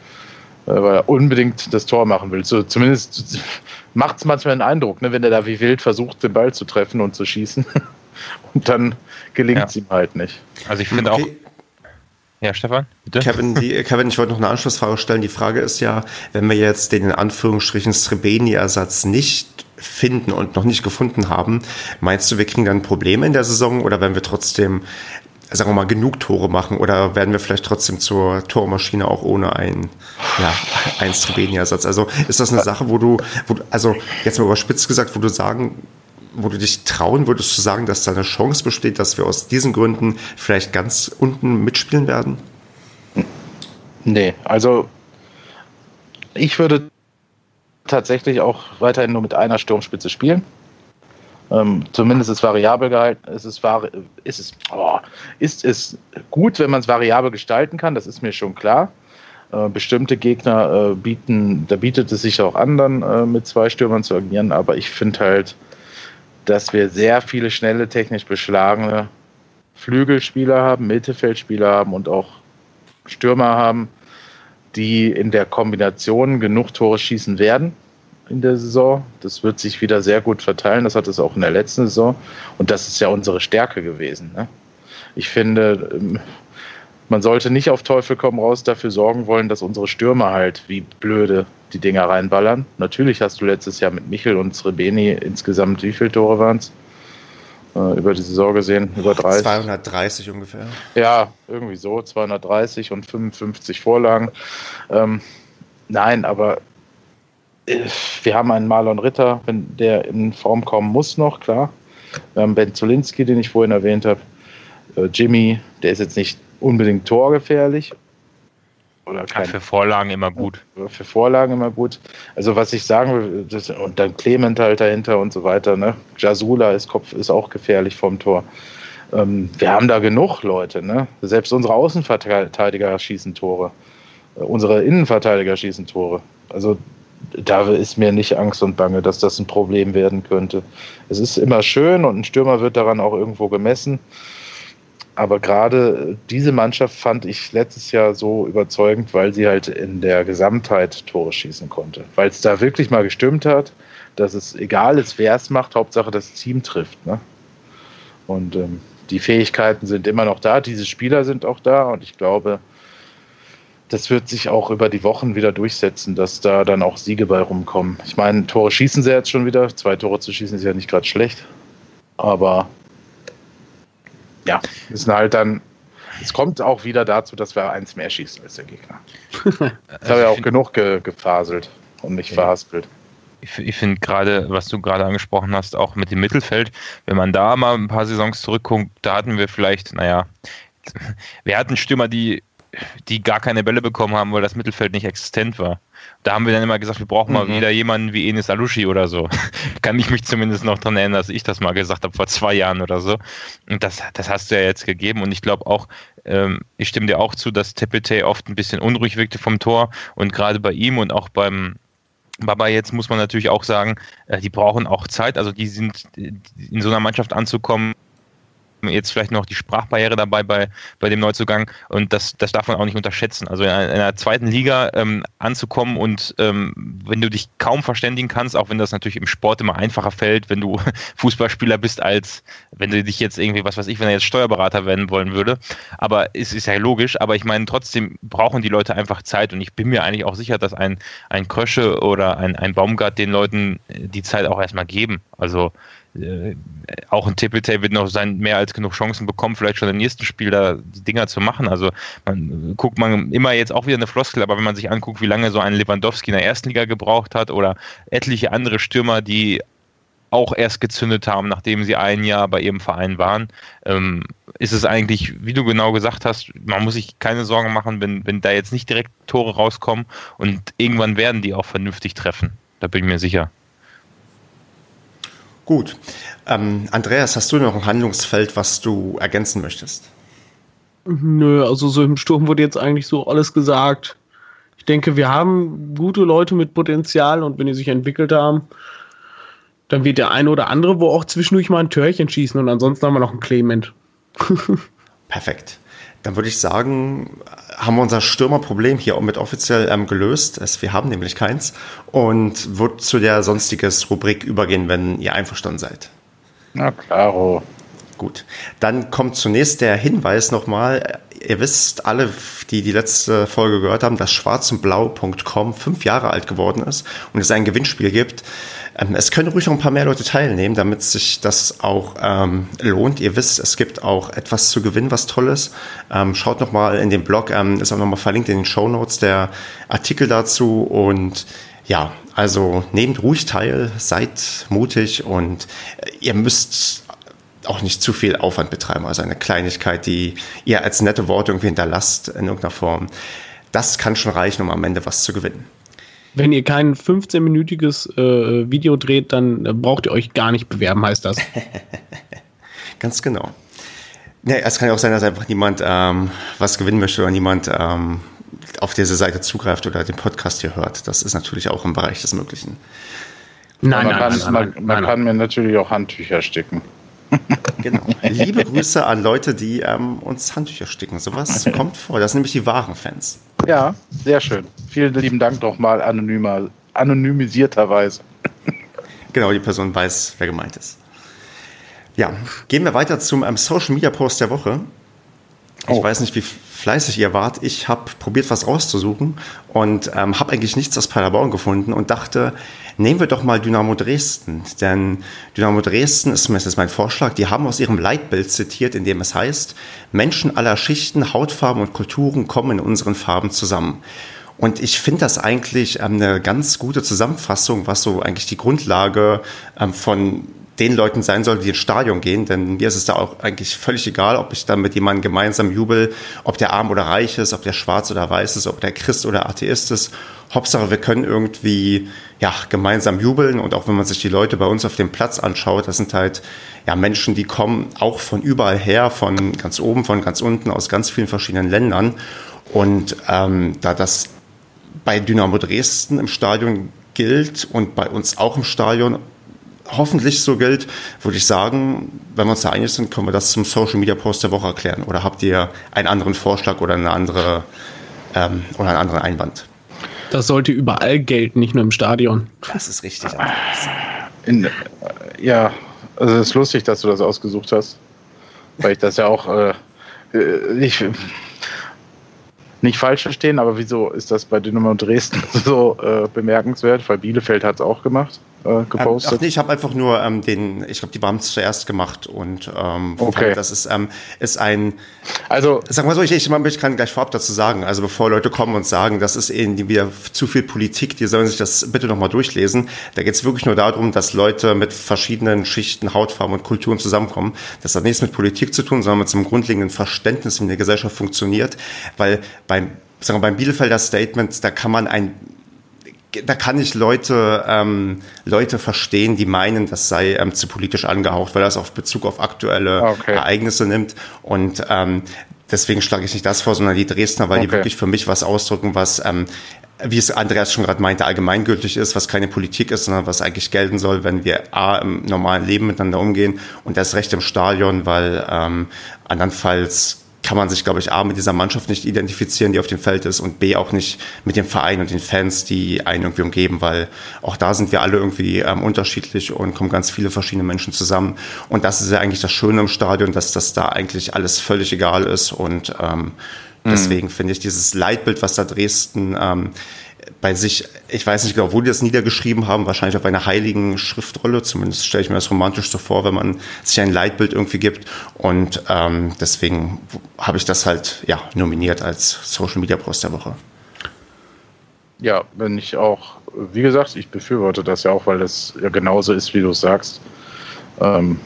[SPEAKER 2] äh, weil er unbedingt das Tor machen will. So, zumindest macht es manchmal einen Eindruck, ne, wenn er da wie wild versucht, den Ball zu treffen und zu schießen. und dann gelingt es ja. ihm halt nicht.
[SPEAKER 3] Also ich finde okay. Ja, Stefan,
[SPEAKER 1] bitte. Kevin, die, Kevin, ich wollte noch eine Anschlussfrage stellen. Die Frage ist ja, wenn wir jetzt den in Anführungsstrichen Srebeni-Ersatz nicht finden und noch nicht gefunden haben, meinst du, wir kriegen dann Probleme in der Saison oder werden wir trotzdem, sagen wir mal, genug Tore machen oder werden wir vielleicht trotzdem zur Tormaschine auch ohne einen, ja, einen Srebeni-Ersatz? Also ist das eine Sache, wo du, wo du, also jetzt mal überspitzt gesagt, wo du sagen wo du dich trauen würdest zu sagen, dass da eine Chance besteht, dass wir aus diesen Gründen vielleicht ganz unten mitspielen werden?
[SPEAKER 2] Nee, also ich würde tatsächlich auch weiterhin nur mit einer Sturmspitze spielen. Ähm, zumindest ist variabel gehalten. Es ist, vari ist, es, oh, ist es gut, wenn man es variabel gestalten kann, das ist mir schon klar. Äh, bestimmte Gegner äh, bieten, da bietet es sich auch an, dann äh, mit zwei Stürmern zu agieren, aber ich finde halt, dass wir sehr viele schnelle, technisch beschlagene Flügelspieler haben, Mittelfeldspieler haben und auch Stürmer haben, die in der Kombination genug Tore schießen werden in der Saison. Das wird sich wieder sehr gut verteilen. Das hat es auch in der letzten Saison. Und das ist ja unsere Stärke gewesen. Ne? Ich finde, ähm, man sollte nicht auf Teufel komm raus dafür sorgen wollen, dass unsere Stürmer halt wie blöde die Dinger reinballern. Natürlich hast du letztes Jahr mit Michel und Srebeni insgesamt, wie viele Tore waren es? Äh, über die Saison gesehen, über 30.
[SPEAKER 1] 230 ungefähr.
[SPEAKER 2] Ja, irgendwie so, 230 und 55 Vorlagen. Ähm, nein, aber äh, wir haben einen Marlon Ritter, wenn der in Form kommen muss noch, klar. Wir haben Ben Zulinski, den ich vorhin erwähnt habe. Äh, Jimmy, der ist jetzt nicht unbedingt torgefährlich.
[SPEAKER 3] Oder kein, ja, für Vorlagen immer gut.
[SPEAKER 2] Für Vorlagen immer gut. Also was ich sagen will, das, und dann Clement halt dahinter und so weiter. Ne? Jasula ist, Kopf, ist auch gefährlich vom Tor. Ähm, wir haben da genug Leute. Ne? Selbst unsere Außenverteidiger schießen Tore. Äh, unsere Innenverteidiger schießen Tore. Also da ist mir nicht Angst und Bange, dass das ein Problem werden könnte. Es ist immer schön und ein Stürmer wird daran auch irgendwo gemessen. Aber gerade diese Mannschaft fand ich letztes Jahr so überzeugend, weil sie halt in der Gesamtheit Tore schießen konnte. Weil es da wirklich mal gestimmt hat, dass es egal ist, wer es macht, Hauptsache das Team trifft. Ne? Und ähm, die Fähigkeiten sind immer noch da, diese Spieler sind auch da und ich glaube, das wird sich auch über die Wochen wieder durchsetzen, dass da dann auch Siege bei rumkommen. Ich meine, Tore schießen sie jetzt schon wieder. Zwei Tore zu schießen ist ja nicht gerade schlecht. Aber ja, müssen halt dann. Es kommt auch wieder dazu, dass wir eins mehr schießen als der Gegner. Ich habe ja auch genug ge gefaselt und mich ja. verhaspelt.
[SPEAKER 3] Ich, ich finde gerade, was du gerade angesprochen hast, auch mit dem Mittelfeld, wenn man da mal ein paar Saisons zurückguckt, da hatten wir vielleicht, naja, wir hatten Stürmer, die die gar keine Bälle bekommen haben, weil das Mittelfeld nicht existent war. Da haben wir dann immer gesagt, wir brauchen mal mhm. wieder jemanden wie Enes Alushi oder so. Kann ich mich zumindest noch daran erinnern, dass ich das mal gesagt habe vor zwei Jahren oder so. Und das, das hast du ja jetzt gegeben. Und ich glaube auch, ähm, ich stimme dir auch zu, dass Tepete oft ein bisschen unruhig wirkte vom Tor. Und gerade bei ihm und auch beim Baba jetzt muss man natürlich auch sagen, äh, die brauchen auch Zeit. Also die sind in so einer Mannschaft anzukommen, jetzt vielleicht noch die Sprachbarriere dabei bei, bei dem Neuzugang und das, das darf man auch nicht unterschätzen. Also in einer, in einer zweiten Liga ähm, anzukommen und ähm, wenn du dich kaum verständigen kannst, auch wenn das natürlich im Sport immer einfacher fällt, wenn du Fußballspieler bist, als wenn du dich jetzt irgendwie, was weiß ich, wenn er jetzt Steuerberater werden wollen würde. Aber es ist ja logisch, aber ich meine, trotzdem brauchen die Leute einfach Zeit und ich bin mir eigentlich auch sicher, dass ein, ein Krösche oder ein, ein Baumgart den Leuten die Zeit auch erstmal geben. Also äh, auch ein Tippeltay wird noch sein, mehr als genug Chancen bekommen, vielleicht schon im nächsten Spiel da die Dinger zu machen. Also man guckt man immer jetzt auch wieder eine Floskel, aber wenn man sich anguckt, wie lange so ein Lewandowski in der ersten Liga gebraucht hat oder etliche andere Stürmer, die auch erst gezündet haben, nachdem sie ein Jahr bei ihrem Verein waren, ähm, ist es eigentlich, wie du genau gesagt hast, man muss sich keine Sorgen machen, wenn, wenn da jetzt nicht direkt Tore rauskommen und irgendwann werden die auch vernünftig treffen. Da bin ich mir sicher.
[SPEAKER 1] Gut. Ähm, Andreas, hast du noch ein Handlungsfeld, was du ergänzen möchtest?
[SPEAKER 4] Nö, also so im Sturm wurde jetzt eigentlich so alles gesagt. Ich denke, wir haben gute Leute mit Potenzial und wenn die sich entwickelt haben, dann wird der eine oder andere wo auch zwischendurch mal ein Törchen schießen und ansonsten haben wir noch einen Clement.
[SPEAKER 1] Perfekt. Dann würde ich sagen, haben wir unser Stürmerproblem hier auch mit offiziell ähm, gelöst. Es, wir haben nämlich keins. Und wird zu der sonstiges Rubrik übergehen, wenn ihr einverstanden seid.
[SPEAKER 2] Na klaro.
[SPEAKER 1] Gut. Dann kommt zunächst der Hinweis nochmal. Ihr wisst alle, die die letzte Folge gehört haben, dass schwarzundblau.com fünf Jahre alt geworden ist und es ein Gewinnspiel gibt. Ähm, es können ruhig noch ein paar mehr Leute teilnehmen, damit sich das auch ähm, lohnt. Ihr wisst, es gibt auch etwas zu gewinnen, was Tolles. Ähm, schaut noch mal in den Blog, ähm, ist auch noch mal verlinkt in den Show Notes der Artikel dazu und ja, also nehmt ruhig teil, seid mutig und äh, ihr müsst auch nicht zu viel Aufwand betreiben. Also eine Kleinigkeit, die ihr als nette Worte irgendwie hinterlasst in irgendeiner Form. Das kann schon reichen, um am Ende was zu gewinnen.
[SPEAKER 4] Wenn ihr kein 15-minütiges äh, Video dreht, dann äh, braucht ihr euch gar nicht bewerben, heißt das.
[SPEAKER 1] Ganz genau. Nee, es kann ja auch sein, dass einfach niemand ähm, was gewinnen möchte oder niemand ähm, auf diese Seite zugreift oder den Podcast hier hört. Das ist natürlich auch im Bereich des Möglichen.
[SPEAKER 2] Nein, man, nein, kann, nein, man, man kann mir natürlich auch Handtücher sticken.
[SPEAKER 1] Genau. Liebe Grüße an Leute, die ähm, uns Handtücher sticken. Sowas kommt vor. Das sind nämlich die wahren Fans.
[SPEAKER 2] Ja, sehr schön. Vielen lieben Dank nochmal anonymer, anonymisierterweise.
[SPEAKER 1] Genau, die Person weiß, wer gemeint ist. Ja, gehen wir weiter zum ähm, Social Media Post der Woche. Ich oh. weiß nicht, wie fleißig ihr wart. Ich habe probiert, was rauszusuchen und ähm, habe eigentlich nichts aus Paderborn gefunden und dachte, nehmen wir doch mal Dynamo Dresden. Denn Dynamo Dresden ist, ist mein Vorschlag, die haben aus ihrem Leitbild zitiert, in dem es heißt, Menschen aller Schichten, Hautfarben und Kulturen kommen in unseren Farben zusammen. Und ich finde das eigentlich ähm, eine ganz gute Zusammenfassung, was so eigentlich die Grundlage ähm, von den Leuten sein soll, die ins Stadion gehen, denn mir ist es da auch eigentlich völlig egal, ob ich da mit jemandem gemeinsam jubel, ob der arm oder reich ist, ob der schwarz oder weiß ist, ob der Christ oder Atheist ist. Hauptsache, wir können irgendwie ja gemeinsam jubeln und auch wenn man sich die Leute bei uns auf dem Platz anschaut, das sind halt ja Menschen, die kommen auch von überall her, von ganz oben, von ganz unten, aus ganz vielen verschiedenen Ländern und ähm, da das bei Dynamo Dresden im Stadion gilt und bei uns auch im Stadion hoffentlich so gilt, würde ich sagen, wenn wir uns da einig sind, können wir das zum Social Media Post der Woche erklären. Oder habt ihr einen anderen Vorschlag oder eine andere ähm, oder einen anderen Einwand?
[SPEAKER 4] Das sollte überall gelten, nicht nur im Stadion.
[SPEAKER 1] Das ist richtig.
[SPEAKER 2] In, äh, ja, also es ist lustig, dass du das ausgesucht hast, weil ich das ja auch äh, nicht, äh, nicht falsch verstehen, aber wieso ist das bei Dynamo Dresden so äh, bemerkenswert? Weil Bielefeld hat es auch gemacht äh, gepostet?
[SPEAKER 1] Ähm, ach nee, ich habe einfach nur ähm, den, ich glaube, die haben es zuerst gemacht und ähm,
[SPEAKER 2] okay.
[SPEAKER 1] das ist, ähm, ist ein, also sag mal so, ich, ich, ich kann gleich vorab dazu sagen, also bevor Leute kommen und sagen, das ist irgendwie wieder zu viel Politik, die sollen sich das bitte nochmal durchlesen. Da geht es wirklich nur darum, dass Leute mit verschiedenen Schichten, Hautfarben und Kulturen zusammenkommen. Das hat nichts mit Politik zu tun, sondern mit so einem grundlegenden Verständnis, wie eine Gesellschaft funktioniert, weil beim sagen wir, beim Bielefelder Statement, da kann man ein da kann ich Leute, ähm, Leute verstehen, die meinen, das sei ähm, zu politisch angehaucht, weil das auf Bezug auf aktuelle okay. Ereignisse nimmt. Und ähm, deswegen schlage ich nicht das vor, sondern die Dresdner, weil okay. die wirklich für mich was ausdrücken, was ähm, wie es Andreas schon gerade meinte, allgemeingültig ist, was keine Politik ist, sondern was eigentlich gelten soll, wenn wir A, im normalen Leben miteinander umgehen und das Recht im Stadion, weil ähm, andernfalls kann man sich, glaube ich, A, mit dieser Mannschaft nicht identifizieren, die auf dem Feld ist und B, auch nicht mit dem Verein und den Fans, die einen irgendwie umgeben, weil auch da sind wir alle irgendwie ähm, unterschiedlich und kommen ganz viele verschiedene Menschen zusammen. Und das ist ja eigentlich das Schöne im Stadion, dass das da eigentlich alles völlig egal ist und ähm, mhm. deswegen finde ich dieses Leitbild, was da Dresden ähm, bei sich, ich weiß nicht genau, wo die das niedergeschrieben haben, wahrscheinlich auf einer heiligen Schriftrolle, zumindest stelle ich mir das romantisch so vor, wenn man sich ein Leitbild irgendwie gibt. Und ähm, deswegen habe ich das halt ja nominiert als Social Media Post der Woche.
[SPEAKER 2] Ja, wenn ich auch, wie gesagt, ich befürworte das ja auch, weil das ja genauso ist, wie du es sagst. Ähm,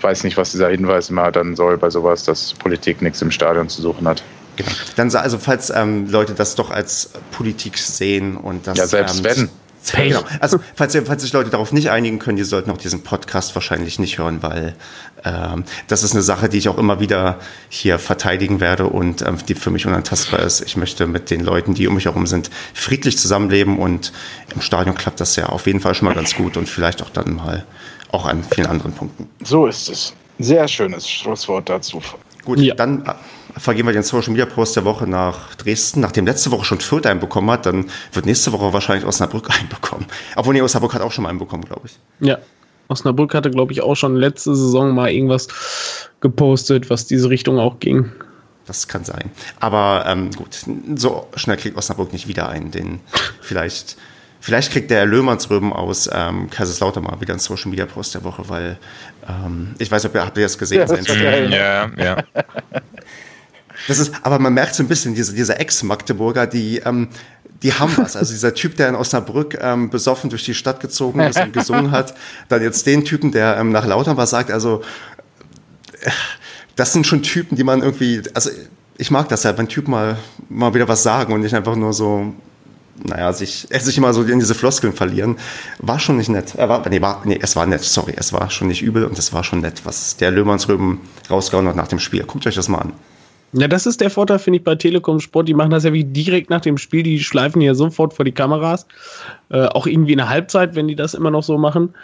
[SPEAKER 2] weiß nicht, was dieser Hinweis immer dann soll bei sowas, dass Politik nichts im Stadion zu suchen hat.
[SPEAKER 1] Genau. Dann also, falls ähm, Leute das doch als Politik sehen und das.
[SPEAKER 2] Ja, selbst ähm, wenn.
[SPEAKER 1] Genau. Also, falls, falls sich Leute darauf nicht einigen können, die sollten auch diesen Podcast wahrscheinlich nicht hören, weil ähm, das ist eine Sache, die ich auch immer wieder hier verteidigen werde und ähm, die für mich unantastbar ist. Ich möchte mit den Leuten, die um mich herum sind, friedlich zusammenleben und im Stadion klappt das ja auf jeden Fall schon mal ganz gut und vielleicht auch dann mal auch an vielen anderen Punkten.
[SPEAKER 2] So ist es. Sehr schönes Schlusswort dazu.
[SPEAKER 1] Gut, ja. dann vergeben wir den Social Media Post der Woche nach Dresden. Nachdem letzte Woche schon Fürth einen bekommen hat, dann wird nächste Woche wahrscheinlich Osnabrück einen bekommen. Obwohl, nee, Osnabrück hat auch schon mal einen bekommen, glaube ich.
[SPEAKER 4] Ja. Osnabrück hatte, glaube ich, auch schon letzte Saison mal irgendwas gepostet, was diese Richtung auch ging.
[SPEAKER 1] Das kann sein. Aber ähm, gut, so schnell kriegt Osnabrück nicht wieder einen. Den vielleicht, vielleicht kriegt der Löhmannsröben aus ähm, Kaiserslautern mal wieder einen Social Media Post der Woche, weil ähm, ich weiß ob ihr habt ihr das gesehen? Ja, das
[SPEAKER 3] ja, ja.
[SPEAKER 1] Das ist, aber man merkt so ein bisschen, diese, diese Ex-Magdeburger, die, ähm, die haben was. Also dieser Typ, der in Osnabrück ähm, besoffen durch die Stadt gezogen ist und gesungen hat, dann jetzt den Typen, der ähm, nach Lautern was sagt, also äh, das sind schon Typen, die man irgendwie, also ich mag das ja, wenn Typen mal, mal wieder was sagen und nicht einfach nur so, naja, sich, sich immer so in diese Floskeln verlieren, war schon nicht nett. Er war, nee, war, nee, es war nett, sorry, es war schon nicht übel und es war schon nett, was der Löhmannsröben rausgehauen hat nach dem Spiel. Guckt euch das mal an.
[SPEAKER 4] Ja, das ist der Vorteil, finde ich, bei Telekom Sport. Die machen das ja wie direkt nach dem Spiel. Die schleifen ja sofort vor die Kameras. Äh, auch irgendwie in der Halbzeit, wenn die das immer noch so machen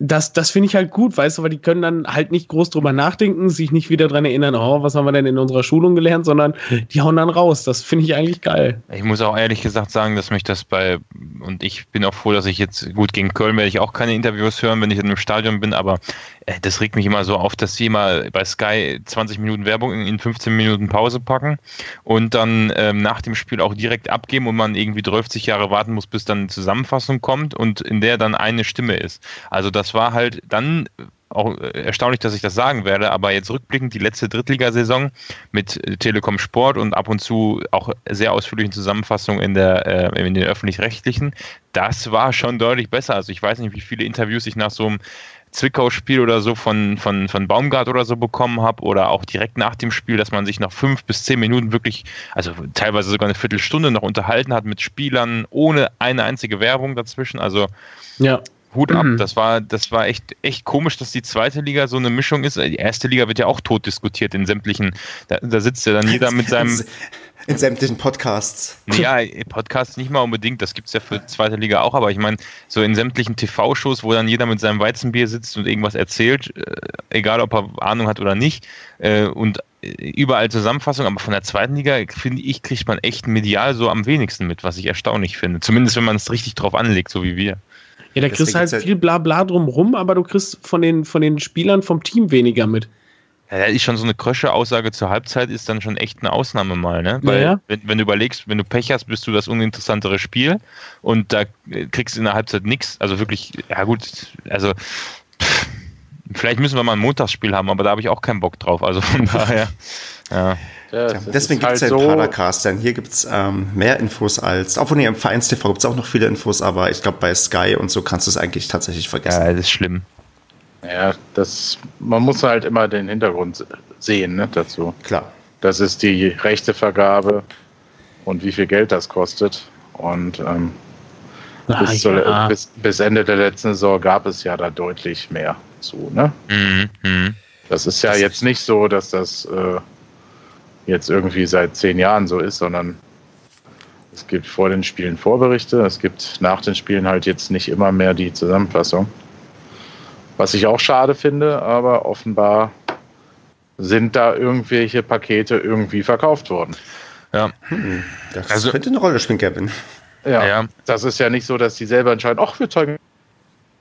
[SPEAKER 4] das, das finde ich halt gut, weißt du, weil die können dann halt nicht groß drüber nachdenken, sich nicht wieder dran erinnern, oh, was haben wir denn in unserer Schulung gelernt, sondern die hauen dann raus. Das finde ich eigentlich geil.
[SPEAKER 3] Ich muss auch ehrlich gesagt sagen, dass mich das bei, und ich bin auch froh, dass ich jetzt, gut, gegen Köln werde ich auch keine Interviews hören, wenn ich in einem Stadion bin, aber das regt mich immer so auf, dass sie immer bei Sky 20 Minuten Werbung in 15 Minuten Pause packen und dann ähm, nach dem Spiel auch direkt abgeben und man irgendwie 30 Jahre warten muss, bis dann eine Zusammenfassung kommt und in der dann eine Stimme ist. Also das war halt dann auch erstaunlich, dass ich das sagen werde, aber jetzt rückblickend die letzte Drittligasaison mit Telekom Sport und ab und zu auch sehr ausführlichen Zusammenfassungen in, der, äh, in den öffentlich-rechtlichen, das war schon deutlich besser. Also ich weiß nicht, wie viele Interviews ich nach so einem Zwickau-Spiel oder so von, von, von Baumgart oder so bekommen habe oder auch direkt nach dem Spiel, dass man sich nach fünf bis zehn Minuten wirklich, also teilweise sogar eine Viertelstunde noch unterhalten hat mit Spielern ohne eine einzige Werbung dazwischen. Also
[SPEAKER 4] ja.
[SPEAKER 3] Hut ab. Mhm. Das war, das war echt, echt komisch, dass die zweite Liga so eine Mischung ist. Die erste Liga wird ja auch tot diskutiert in sämtlichen, da, da sitzt ja dann jeder mit seinem.
[SPEAKER 1] In sämtlichen Podcasts.
[SPEAKER 3] Ja, Podcasts nicht mal unbedingt, das gibt es ja für zweite Liga auch, aber ich meine, so in sämtlichen TV-Shows, wo dann jeder mit seinem Weizenbier sitzt und irgendwas erzählt, äh, egal ob er Ahnung hat oder nicht, äh, und überall Zusammenfassung, aber von der zweiten Liga, finde ich, kriegt man echt medial so am wenigsten mit, was ich erstaunlich finde. Zumindest wenn man es richtig drauf anlegt, so wie wir.
[SPEAKER 4] Ja, da kriegst du halt viel Blabla drumrum, aber du kriegst von den, von den Spielern vom Team weniger mit.
[SPEAKER 3] Ja, ist schon so eine Krösche-Aussage zur Halbzeit ist dann schon echt eine Ausnahme mal, ne? Weil ja. wenn, wenn, du überlegst, wenn du Pech hast, bist du das uninteressantere Spiel und da kriegst du in der Halbzeit nichts. Also wirklich, ja gut, also pff, vielleicht müssen wir mal ein Montagsspiel haben, aber da habe ich auch keinen Bock drauf. Also von daher, ja.
[SPEAKER 1] Ja, deswegen gibt es halt ja den Padercast, denn hier gibt es ähm, mehr Infos als, obwohl nee, im Vereins-TV gibt es auch noch viele Infos, aber ich glaube bei Sky und so kannst du es eigentlich tatsächlich vergessen.
[SPEAKER 3] Ja, das ist schlimm.
[SPEAKER 2] Ja, das, man muss halt immer den Hintergrund sehen ne, dazu.
[SPEAKER 1] Klar.
[SPEAKER 2] Das ist die Rechtevergabe und wie viel Geld das kostet. Und ähm, ah, bis, ja. bis, bis, Ende der letzten Saison gab es ja da deutlich mehr zu. Ne? Mhm. mhm. Das ist ja das jetzt nicht so, dass das äh, jetzt irgendwie seit zehn Jahren so ist, sondern es gibt vor den Spielen Vorberichte, es gibt nach den Spielen halt jetzt nicht immer mehr die Zusammenfassung. Was ich auch schade finde, aber offenbar sind da irgendwelche Pakete irgendwie verkauft worden.
[SPEAKER 1] Ja. Hm, das also, könnte eine Rolle spielen, Kevin.
[SPEAKER 2] Ja, ja, das ist ja nicht so, dass die selber entscheiden, ach, wir zeigen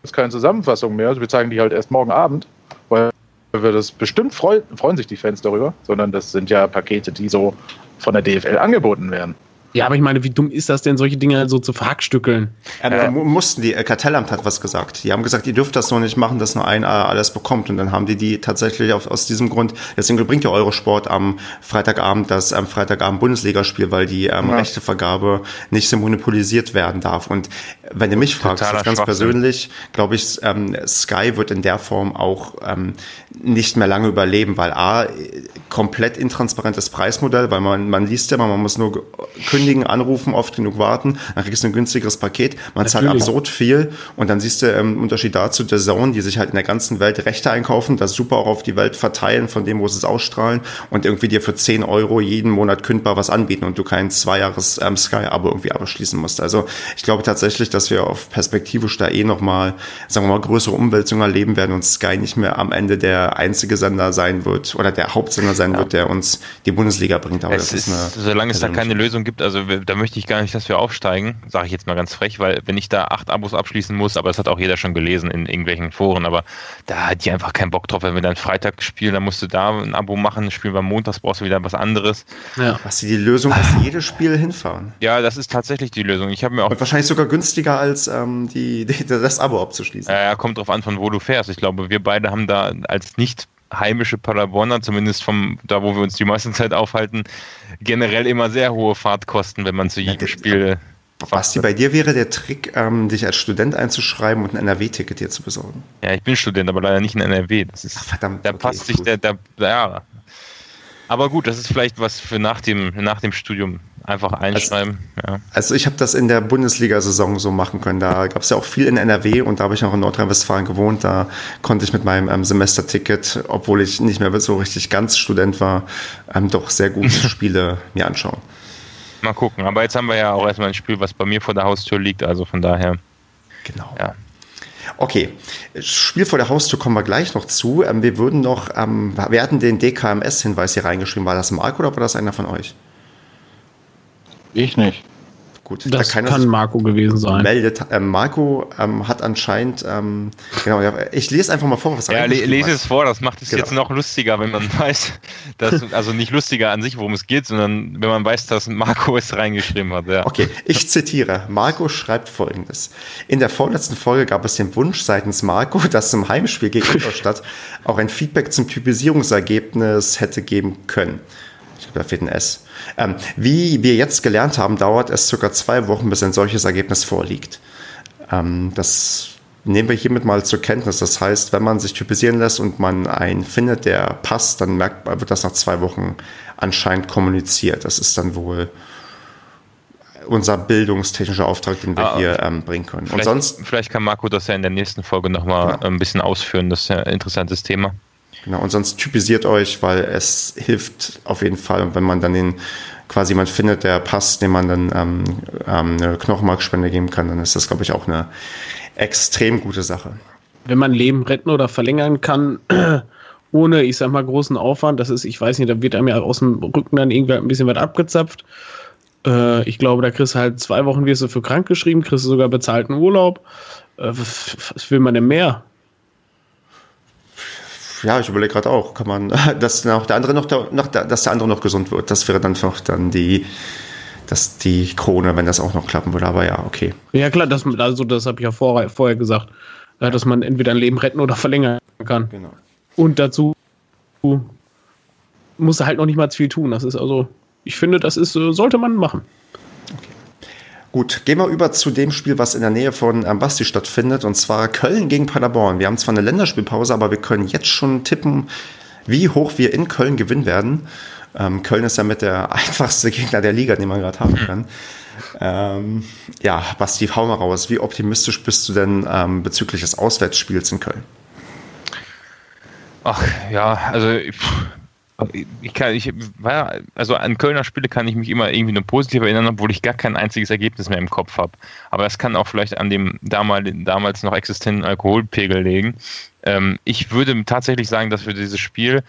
[SPEAKER 2] jetzt keine Zusammenfassung mehr, also wir zeigen die halt erst morgen Abend, weil wir das bestimmt freuen, freuen sich die Fans darüber, sondern das sind ja Pakete, die so von der DFL angeboten werden.
[SPEAKER 4] Ja, aber ich meine, wie dumm ist das denn, solche Dinge so zu verhackstückeln?
[SPEAKER 1] Ja, ja. mussten die, äh, Kartellamt hat was gesagt. Die haben gesagt, ihr dürft das noch nicht machen, dass nur ein alles bekommt. Und dann haben die die tatsächlich auf, aus diesem Grund, deswegen bringt ja Eurosport am Freitagabend das am Freitagabend Bundesligaspiel, weil die ähm, ja. Rechtevergabe nicht so monopolisiert werden darf. Und wenn ihr mich fragt, ganz persönlich, glaube ich, ähm, Sky wird in der Form auch ähm, nicht mehr lange überleben, weil A, komplett intransparentes Preismodell, weil man, man liest ja, man muss nur kündigen, anrufen, oft genug warten, dann kriegst du ein günstigeres Paket, man Natürlich. zahlt absurd viel und dann siehst du im ähm, Unterschied dazu der Zone, die sich halt in der ganzen Welt Rechte einkaufen, das super auch auf die Welt verteilen, von dem, wo sie es ausstrahlen und irgendwie dir für 10 Euro jeden Monat kündbar was anbieten und du kein Zweijahres ähm, Sky-Abo irgendwie abschließen musst. Also ich glaube tatsächlich, dass wir auf perspektivisch da eh nochmal, sagen wir mal, größere Umwälzungen erleben werden und Sky nicht mehr am Ende der einzige Sender sein wird oder der Hauptsender sein ja. wird, der uns die Bundesliga bringt.
[SPEAKER 3] Aber es das ist, ist eine, solange es da keine Lösung gibt, also da möchte ich gar nicht, dass wir aufsteigen, sage ich jetzt mal ganz frech, weil wenn ich da acht Abos abschließen muss, aber das hat auch jeder schon gelesen in irgendwelchen Foren, aber da hat die einfach keinen Bock drauf, wenn wir dann Freitag spielen, dann musst du da ein Abo machen, spielen wir montags, brauchst du wieder was anderes.
[SPEAKER 1] Ja. Hast du die Lösung, dass jedes Spiel hinfahren?
[SPEAKER 3] Ja, das ist tatsächlich die Lösung. Ich habe mir auch
[SPEAKER 1] Und wahrscheinlich sogar günstiger als ähm, die, die, das Abo abzuschließen.
[SPEAKER 3] Ja, kommt drauf an, von wo du fährst. Ich glaube, wir beide haben da als nicht heimische Paderborner, zumindest vom da, wo wir uns die meiste Zeit aufhalten, generell immer sehr hohe Fahrtkosten, wenn man zu jedem ja, Spiel.
[SPEAKER 1] Basti, bei dir wäre der Trick, ähm, dich als Student einzuschreiben und ein NRW-Ticket dir zu besorgen.
[SPEAKER 3] Ja, ich bin Student, aber leider nicht in NRW. Das ist, Ach, verdammt. Da okay, passt sich der, der, ja. Aber gut, das ist vielleicht was für nach dem, nach dem Studium. Einfach einschreiben.
[SPEAKER 1] Also, ja. also ich habe das in der Bundesliga-Saison so machen können. Da gab es ja auch viel in NRW und da habe ich noch in Nordrhein-Westfalen gewohnt. Da konnte ich mit meinem ähm, Semesterticket, obwohl ich nicht mehr so richtig ganz Student war, ähm, doch sehr gute Spiele mir anschauen.
[SPEAKER 3] Mal gucken. Aber jetzt haben wir ja auch erstmal ein Spiel, was bei mir vor der Haustür liegt. Also von daher.
[SPEAKER 1] Genau. Ja. Okay, Spiel vor der Haustür kommen wir gleich noch zu. Ähm, wir würden noch, ähm, wir hatten den DKMS-Hinweis hier reingeschrieben. War das Marco oder war das einer von euch?
[SPEAKER 2] Ich nicht.
[SPEAKER 4] Gut, das da kann Marco gewesen sein.
[SPEAKER 1] Meldet. Ähm, Marco ähm, hat anscheinend, ähm, genau, ja, ich lese einfach mal vor,
[SPEAKER 3] was er Ja, le lese es vor, das macht es genau. jetzt noch lustiger, wenn man weiß, dass, also nicht lustiger an sich, worum es geht, sondern wenn man weiß, dass Marco es reingeschrieben hat. Ja.
[SPEAKER 1] Okay, ich zitiere. Marco schreibt folgendes. In der vorletzten Folge gab es den Wunsch seitens Marco, dass zum Heimspiel gegen Ingolstadt auch ein Feedback zum Typisierungsergebnis hätte geben können. Fehlt ein S. Ähm, wie wir jetzt gelernt haben, dauert es circa zwei Wochen, bis ein solches Ergebnis vorliegt. Ähm, das nehmen wir hiermit mal zur Kenntnis. Das heißt, wenn man sich typisieren lässt und man einen findet, der passt, dann merkt, wird das nach zwei Wochen anscheinend kommuniziert. Das ist dann wohl unser bildungstechnischer Auftrag, den wir ah, hier ähm, bringen können.
[SPEAKER 3] Und sonst. Vielleicht kann Marco das ja in der nächsten Folge nochmal genau. ein bisschen ausführen. Das ist ja ein interessantes Thema.
[SPEAKER 1] Genau, und sonst typisiert euch, weil es hilft auf jeden Fall, wenn man dann den quasi jemand findet, der passt, dem man dann ähm, ähm, eine Knochenmarkspende geben kann, dann ist das, glaube ich, auch eine extrem gute Sache.
[SPEAKER 4] Wenn man Leben retten oder verlängern kann, ohne, ich sag mal, großen Aufwand, das ist, ich weiß nicht, da wird einem ja aus dem Rücken dann irgendwie ein bisschen was abgezapft. Äh, ich glaube, da kriegst du halt zwei Wochen wirst du für krank geschrieben, kriegst du sogar bezahlten Urlaub. Äh, was will man denn mehr?
[SPEAKER 1] Ja, ich überlege gerade auch, kann man, dass noch der andere noch, noch, dass der andere noch gesund wird. Das wäre dann noch dann die, dass die Krone, wenn das auch noch klappen würde. Aber ja, okay.
[SPEAKER 4] Ja klar, das, also das habe ich ja vorher, vorher gesagt, äh, dass man entweder ein Leben retten oder verlängern kann. Genau. Und dazu muss er halt noch nicht mal viel tun. Das ist also, ich finde, das ist, äh, sollte man machen.
[SPEAKER 1] Gut, gehen wir über zu dem Spiel, was in der Nähe von ähm, Basti stattfindet, und zwar Köln gegen Paderborn. Wir haben zwar eine Länderspielpause, aber wir können jetzt schon tippen, wie hoch wir in Köln gewinnen werden. Ähm, Köln ist ja mit der einfachste Gegner der Liga, den man gerade haben kann. Ähm, ja, Basti, hau mal raus. Wie optimistisch bist du denn ähm, bezüglich des Auswärtsspiels in Köln?
[SPEAKER 3] Ach ja, also ich kann, ich war, also an Kölner Spiele kann ich mich immer irgendwie nur positiv erinnern, obwohl ich gar kein einziges Ergebnis mehr im Kopf habe. Aber das kann auch vielleicht an dem damals, damals noch existenten Alkoholpegel liegen. Ähm, ich würde tatsächlich sagen, dass wir dieses Spiel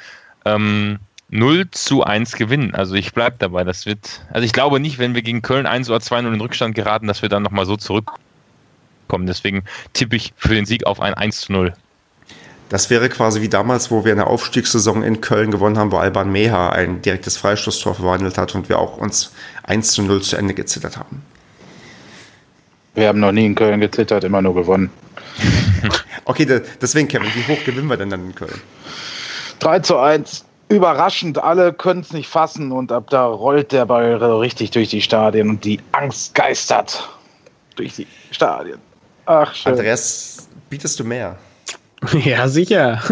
[SPEAKER 3] ähm, 0 zu 1 gewinnen. Also ich bleibe dabei. Das wird, also ich glaube nicht, wenn wir gegen Köln 1 oder 2 0 in Rückstand geraten, dass wir dann nochmal so zurückkommen. Deswegen tippe ich für den Sieg auf ein 1 zu 0.
[SPEAKER 1] Das wäre quasi wie damals, wo wir in der Aufstiegssaison in Köln gewonnen haben, wo Alban Meha ein direktes Freistoßtor verwandelt hat und wir auch uns 1 zu 0 zu Ende gezittert haben.
[SPEAKER 2] Wir haben noch nie in Köln gezittert, immer nur gewonnen.
[SPEAKER 1] okay, deswegen, Kevin, wie hoch gewinnen wir denn dann in Köln?
[SPEAKER 2] 3 zu 1. Überraschend, alle können es nicht fassen und ab da rollt der Ball richtig durch die Stadien und die Angst geistert durch die Stadien.
[SPEAKER 1] Ach, schön. Andreas, bietest du mehr?
[SPEAKER 4] Ja, sicher.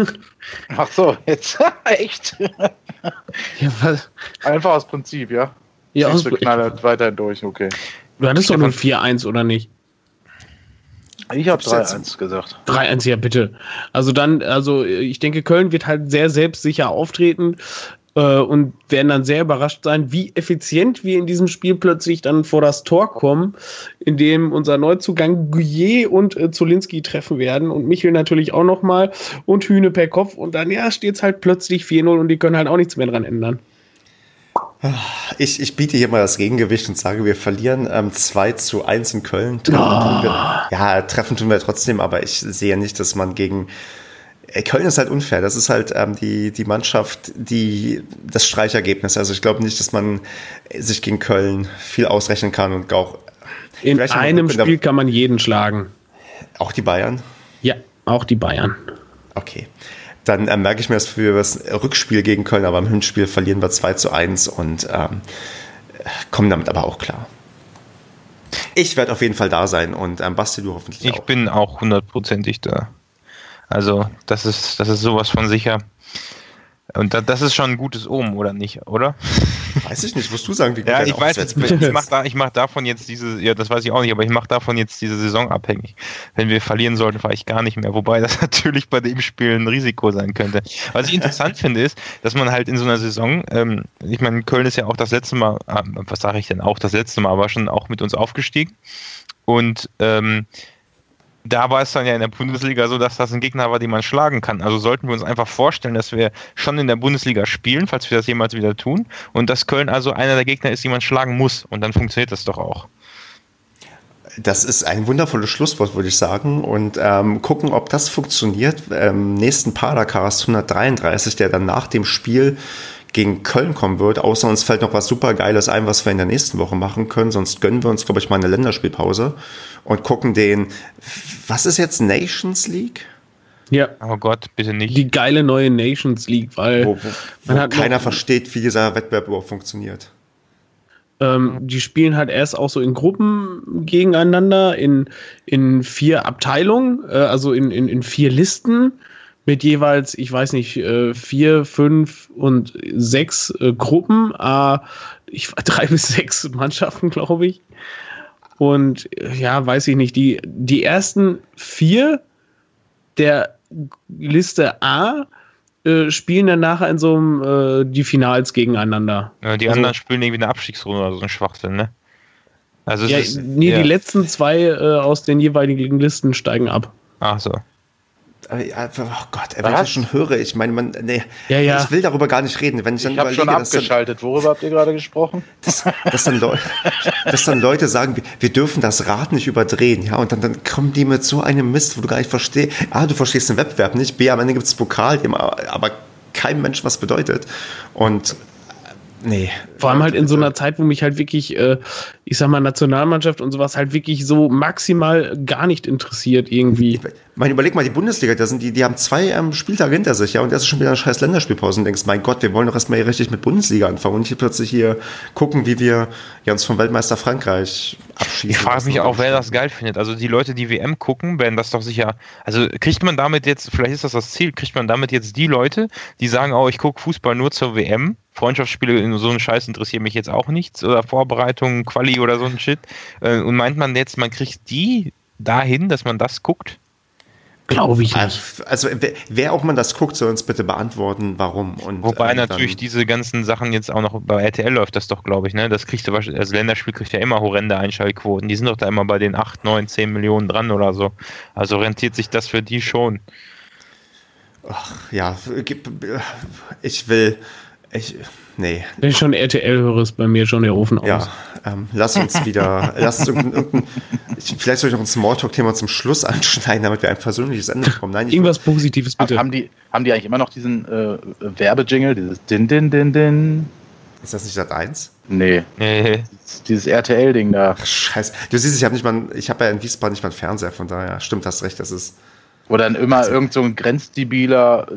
[SPEAKER 2] Ach so, jetzt echt. ja, was? Einfach aus Prinzip, ja. Ja, aus Knaller weiterhin durch, okay.
[SPEAKER 4] Du hattest doch nur 4-1, oder nicht?
[SPEAKER 2] Ich habe 3-1 gesagt.
[SPEAKER 4] 3-1, ja, bitte. Also dann, also ich denke, Köln wird halt sehr selbstsicher auftreten äh, und werden dann sehr überrascht sein, wie effizient wir in diesem Spiel plötzlich dann vor das Tor kommen, in dem unser Neuzugang Gouillet und äh, Zolinski treffen werden und Michel natürlich auch nochmal und Hühne per Kopf und dann, ja, steht es halt plötzlich 4-0 und die können halt auch nichts mehr dran ändern.
[SPEAKER 1] Ich, ich biete hier mal das Gegengewicht und sage, wir verlieren ähm, 2 zu 1 in Köln. Treffen oh. wir, ja, treffen tun wir trotzdem, aber ich sehe nicht, dass man gegen Köln ist halt unfair. Das ist halt ähm, die, die Mannschaft, die das Streichergebnis. Also ich glaube nicht, dass man sich gegen Köln viel ausrechnen kann und auch.
[SPEAKER 4] In einem Spiel kann man jeden schlagen.
[SPEAKER 1] Auch die Bayern?
[SPEAKER 4] Ja, auch die Bayern.
[SPEAKER 1] Okay. Dann äh, merke ich mir das für das Rückspiel gegen Köln, aber im Hinspiel verlieren wir 2 zu 1 und ähm, kommen damit aber auch klar. Ich werde auf jeden Fall da sein und ähm, Basti, du hoffentlich
[SPEAKER 3] ich auch. Ich bin auch hundertprozentig da. Also, das ist, das ist sowas von sicher. Und das ist schon ein gutes Omen, oder nicht, oder?
[SPEAKER 1] Weiß ich nicht, musst du sagen, wie
[SPEAKER 3] gut Ja, ich weiß, jetzt, ich mache da, mach davon jetzt diese, ja, das weiß ich auch nicht, aber ich mache davon jetzt diese Saison abhängig. Wenn wir verlieren sollten, fahre ich gar nicht mehr. Wobei das natürlich bei dem Spiel ein Risiko sein könnte. Was ich interessant finde, ist, dass man halt in so einer Saison, ähm, ich meine, Köln ist ja auch das letzte Mal, äh, was sage ich denn auch, das letzte Mal, aber schon auch mit uns aufgestiegen. Und ähm, da war es dann ja in der Bundesliga so, dass das ein Gegner war, den man schlagen kann. Also sollten wir uns einfach vorstellen, dass wir schon in der Bundesliga spielen, falls wir das jemals wieder tun, und dass Köln also einer der Gegner ist, die man schlagen muss. Und dann funktioniert das doch auch.
[SPEAKER 1] Das ist ein wundervolles Schlusswort, würde ich sagen. Und ähm, gucken, ob das funktioniert. Ähm, nächsten Padercast 133, der dann nach dem Spiel gegen Köln kommen wird. Außer uns fällt noch was super Geiles ein, was wir in der nächsten Woche machen können. Sonst gönnen wir uns, glaube ich, mal eine Länderspielpause und gucken den, was ist jetzt Nations League?
[SPEAKER 4] Ja.
[SPEAKER 3] Oh Gott, bitte nicht.
[SPEAKER 4] Die geile neue Nations League, weil
[SPEAKER 1] wo, wo, wo keiner versteht, wie dieser Wettbewerb überhaupt funktioniert.
[SPEAKER 4] Ähm, die spielen halt erst auch so in Gruppen gegeneinander, in, in vier Abteilungen, äh, also in, in, in vier Listen mit jeweils, ich weiß nicht, äh, vier, fünf und sechs äh, Gruppen, äh, ich, drei bis sechs Mannschaften, glaube ich. Und ja, weiß ich nicht, die, die ersten vier der Liste A äh, spielen dann nachher in so einem äh, die Finals gegeneinander.
[SPEAKER 3] Ja, die
[SPEAKER 4] Also-
[SPEAKER 3] anderen spielen irgendwie eine Abstiegsrunde oder so ein Schwachsinn, ne? Also
[SPEAKER 4] Ja,
[SPEAKER 3] ist,
[SPEAKER 4] nee,
[SPEAKER 3] ja.
[SPEAKER 4] die letzten zwei äh, aus den jeweiligen Listen steigen ab.
[SPEAKER 3] Ach so.
[SPEAKER 1] Oh Gott, wenn ich
[SPEAKER 2] Was?
[SPEAKER 1] das schon höre, ich meine, man, nee,
[SPEAKER 4] Ja, ja.
[SPEAKER 1] ich will darüber gar nicht reden. Wenn ich dann
[SPEAKER 2] Ich habe schon
[SPEAKER 1] dass dann,
[SPEAKER 2] abgeschaltet. Worüber habt ihr gerade gesprochen?
[SPEAKER 1] dass, dass, dann Leu dass dann Leute sagen, wir, wir dürfen das Rad nicht überdrehen, ja, und dann, dann kommen die mit so einem Mist, wo du gar nicht verstehst, A, du verstehst den Wettbewerb nicht, B, am Ende gibt es Pokal, dem aber aber kein Mensch was bedeutet. Und äh, nee.
[SPEAKER 4] Vor allem halt in so einer Zeit, wo mich halt wirklich, äh, ich sag mal, Nationalmannschaft und sowas halt wirklich so maximal gar nicht interessiert irgendwie.
[SPEAKER 1] Man überleg mal, die Bundesliga, da sind die, die haben zwei ähm, Spieltage hinter sich, ja, und das ist schon wieder eine scheiß Länderspielpause und denkst, mein Gott, wir wollen doch erstmal hier richtig mit Bundesliga anfangen und hier plötzlich hier gucken, wie wir ja, uns vom Weltmeister Frankreich abschießen.
[SPEAKER 3] Ich frage mich auch, wer das geil findet. Also die Leute, die WM gucken, werden das doch sicher. Also kriegt man damit jetzt, vielleicht ist das das Ziel, kriegt man damit jetzt die Leute, die sagen, oh, ich gucke Fußball nur zur WM, Freundschaftsspiele in so einen Scheiß interessiert mich jetzt auch nichts oder Vorbereitungen, Quali oder so ein Shit. Äh, Und meint man jetzt, man kriegt die dahin, dass man das guckt?
[SPEAKER 4] Glaube ich nicht.
[SPEAKER 1] Also, wer, wer auch man das guckt, soll uns bitte beantworten, warum. Und,
[SPEAKER 3] Wobei
[SPEAKER 1] ähm,
[SPEAKER 3] natürlich diese ganzen Sachen jetzt auch noch bei RTL läuft das doch, glaube ich, ne? Das kriegst du wahrscheinlich, also Länderspiel kriegt ja immer horrende Einschaltquoten. Die sind doch da immer bei den 8, 9, 10 Millionen dran oder so. Also rentiert sich das für die schon.
[SPEAKER 1] ja, gib- ich will, ich, nee,
[SPEAKER 4] Wenn ich schon RTL höre, ist bei mir schon der Ofen aus.
[SPEAKER 1] ja, ähm, lass uns wieder, lass uns irgendein, irgendein ich, vielleicht soll ich noch ein Smalltalk-Thema zum Schluss anschneiden, damit wir ein persönliches Ende bekommen. Nein,
[SPEAKER 4] Irgendwas Positives bitte.
[SPEAKER 2] Haben die, haben die eigentlich immer noch diesen äh, Werbejingle, dieses Din Din Din Din?
[SPEAKER 1] ist das nicht Sat 1?
[SPEAKER 2] Nee,
[SPEAKER 3] Nee,
[SPEAKER 2] dieses- RTL-Ding da.
[SPEAKER 1] Ach, scheiße. Du siehst, ich habe nicht mal, ich habe ja in Wiesbaden nicht mal einen Fernseher, von daher, stimmt, hast recht, das ist,
[SPEAKER 2] Wo dann immer irgend so ein grenzdebiler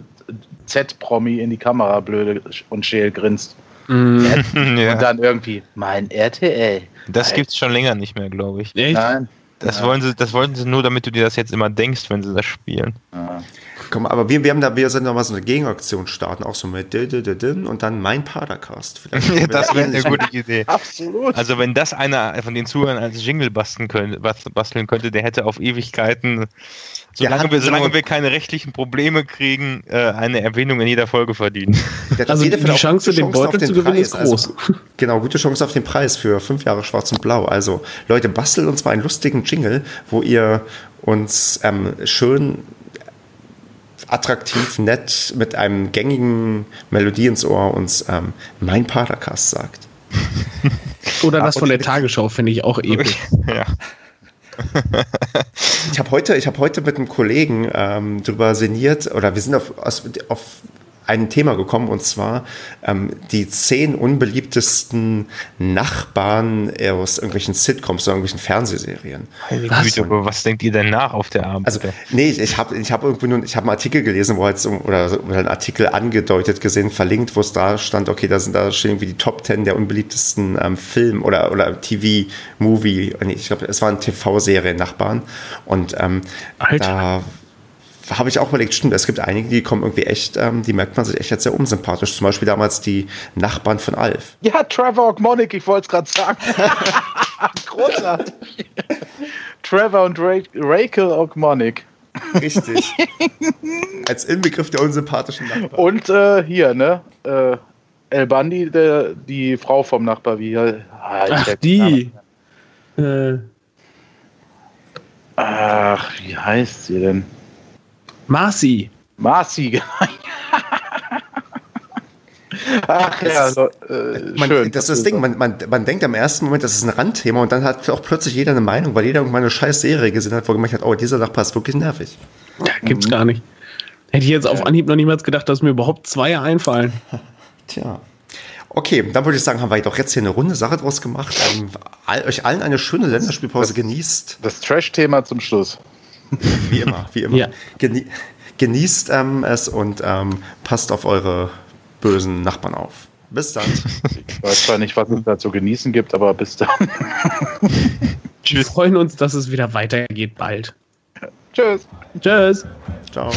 [SPEAKER 2] Z-Promi in die Kamera blöde und scheel grinst.
[SPEAKER 4] Mm,
[SPEAKER 3] ja.
[SPEAKER 2] Und dann irgendwie, mein RTL.
[SPEAKER 3] das gibt's schon länger nicht mehr, glaube ich.
[SPEAKER 4] echt?
[SPEAKER 2] Nein.
[SPEAKER 3] Das,
[SPEAKER 2] Ja.
[SPEAKER 3] wollen sie, das wollten sie nur, damit du dir das jetzt immer denkst, wenn sie das spielen.
[SPEAKER 2] Ja.
[SPEAKER 1] Komm, aber wir, wir haben da, wir sind noch mal so eine Gegenaktion starten, auch so mit und dann mein Padercast.
[SPEAKER 3] Ja,
[SPEAKER 1] können
[SPEAKER 3] das wäre eine gute Idee.
[SPEAKER 2] Absolut.
[SPEAKER 3] Also wenn das einer von den Zuhörern als Jingle basteln könnte, bas- basteln könnte, der hätte auf Ewigkeiten, solange, wir, solange wir keine rechtlichen Probleme kriegen, äh, eine Erwähnung in jeder Folge verdienen.
[SPEAKER 4] Also
[SPEAKER 1] auf jeden
[SPEAKER 4] die Chance,
[SPEAKER 1] gute
[SPEAKER 4] den Beutel zu gewinnen, ist groß.
[SPEAKER 1] Also, genau, gute Chance auf den Preis für fünf Jahre Schwarz und Blau. Also, Leute, bastelt uns mal einen lustigen Jingle, wo ihr uns ähm, schön attraktiv, nett mit einem gängigen Melodie ins Ohr uns ähm, mein Padercast sagt.
[SPEAKER 4] Oder das
[SPEAKER 1] und
[SPEAKER 4] von der Tagesschau finde ich auch episch.
[SPEAKER 3] ja.
[SPEAKER 1] Ich habe heute, ich habe heute mit einem Kollegen ähm, drüber sinniert, oder wir sind auf, auf ein Thema gekommen, und zwar ähm, die zehn unbeliebtesten Nachbarn aus irgendwelchen Sitcoms oder irgendwelchen Fernsehserien.
[SPEAKER 3] Was? Güte, aber was denkt ihr denn nach auf der Arbeit?
[SPEAKER 1] Also, nee, ich, habe ich hab irgendwie nur, ich habe einen Artikel gelesen, wo halt so, oder, oder einen Artikel angedeutet gesehen, verlinkt, wo es da stand, okay, da sind da stehen irgendwie die Top 10 der unbeliebtesten ähm, Film- oder, oder TV-Movie, nee, ich glaube, es waren TV-Serien-Nachbarn. Und ähm,
[SPEAKER 4] Alter.
[SPEAKER 1] da habe ich auch überlegt, stimmt, es gibt einige, die kommen irgendwie echt, ähm, die merkt man sich echt jetzt sehr unsympathisch. Zum Beispiel damals die Nachbarn von Alf.
[SPEAKER 2] Ja, Trevor Ogmonic, ich wollte es gerade sagen. Großartig. Trevor und Ra Rachel Ogmonic.
[SPEAKER 1] Richtig. Als Inbegriff der unsympathischen Nachbarn.
[SPEAKER 2] Und äh, hier, ne? Äh, El Bandi, der, die Frau vom Nachbar, wie. Ah, ich
[SPEAKER 4] Ach, die. Äh,
[SPEAKER 2] Ach, wie heißt sie denn?
[SPEAKER 4] Marci.
[SPEAKER 2] Marci, genau. Ach ja,
[SPEAKER 1] ist-
[SPEAKER 2] so, äh,
[SPEAKER 1] Man,
[SPEAKER 2] schön.
[SPEAKER 1] das ist das Ding, man, man, man denkt am ersten Moment, das ist ein Randthema und dann hat auch plötzlich jeder eine Meinung, weil jeder irgendwann eine scheiß Serie gesehen hat, wo gemerkt hat, oh, dieser Nachbar ist wirklich nervig.
[SPEAKER 4] Ja, gibt's gar nicht. Hätte ich jetzt auf Anhieb noch niemals gedacht, dass mir überhaupt zwei einfallen.
[SPEAKER 1] Tja. Okay, dann würde ich sagen, haben wir doch jetzt hier eine runde Sache draus gemacht. Ähm, all, euch allen eine schöne Länderspielpause genießt.
[SPEAKER 2] Das Trash-Thema zum Schluss.
[SPEAKER 1] Wie immer, wie immer.
[SPEAKER 4] Ja.
[SPEAKER 1] Genie genießt ähm, es und ähm, passt auf eure bösen Nachbarn auf. Bis dann.
[SPEAKER 2] Ich weiß zwar nicht, was es da zu genießen gibt, aber bis dann.
[SPEAKER 4] Wir freuen uns, dass es wieder weitergeht bald.
[SPEAKER 2] Tschüss.
[SPEAKER 4] Tschüss.
[SPEAKER 1] Ciao.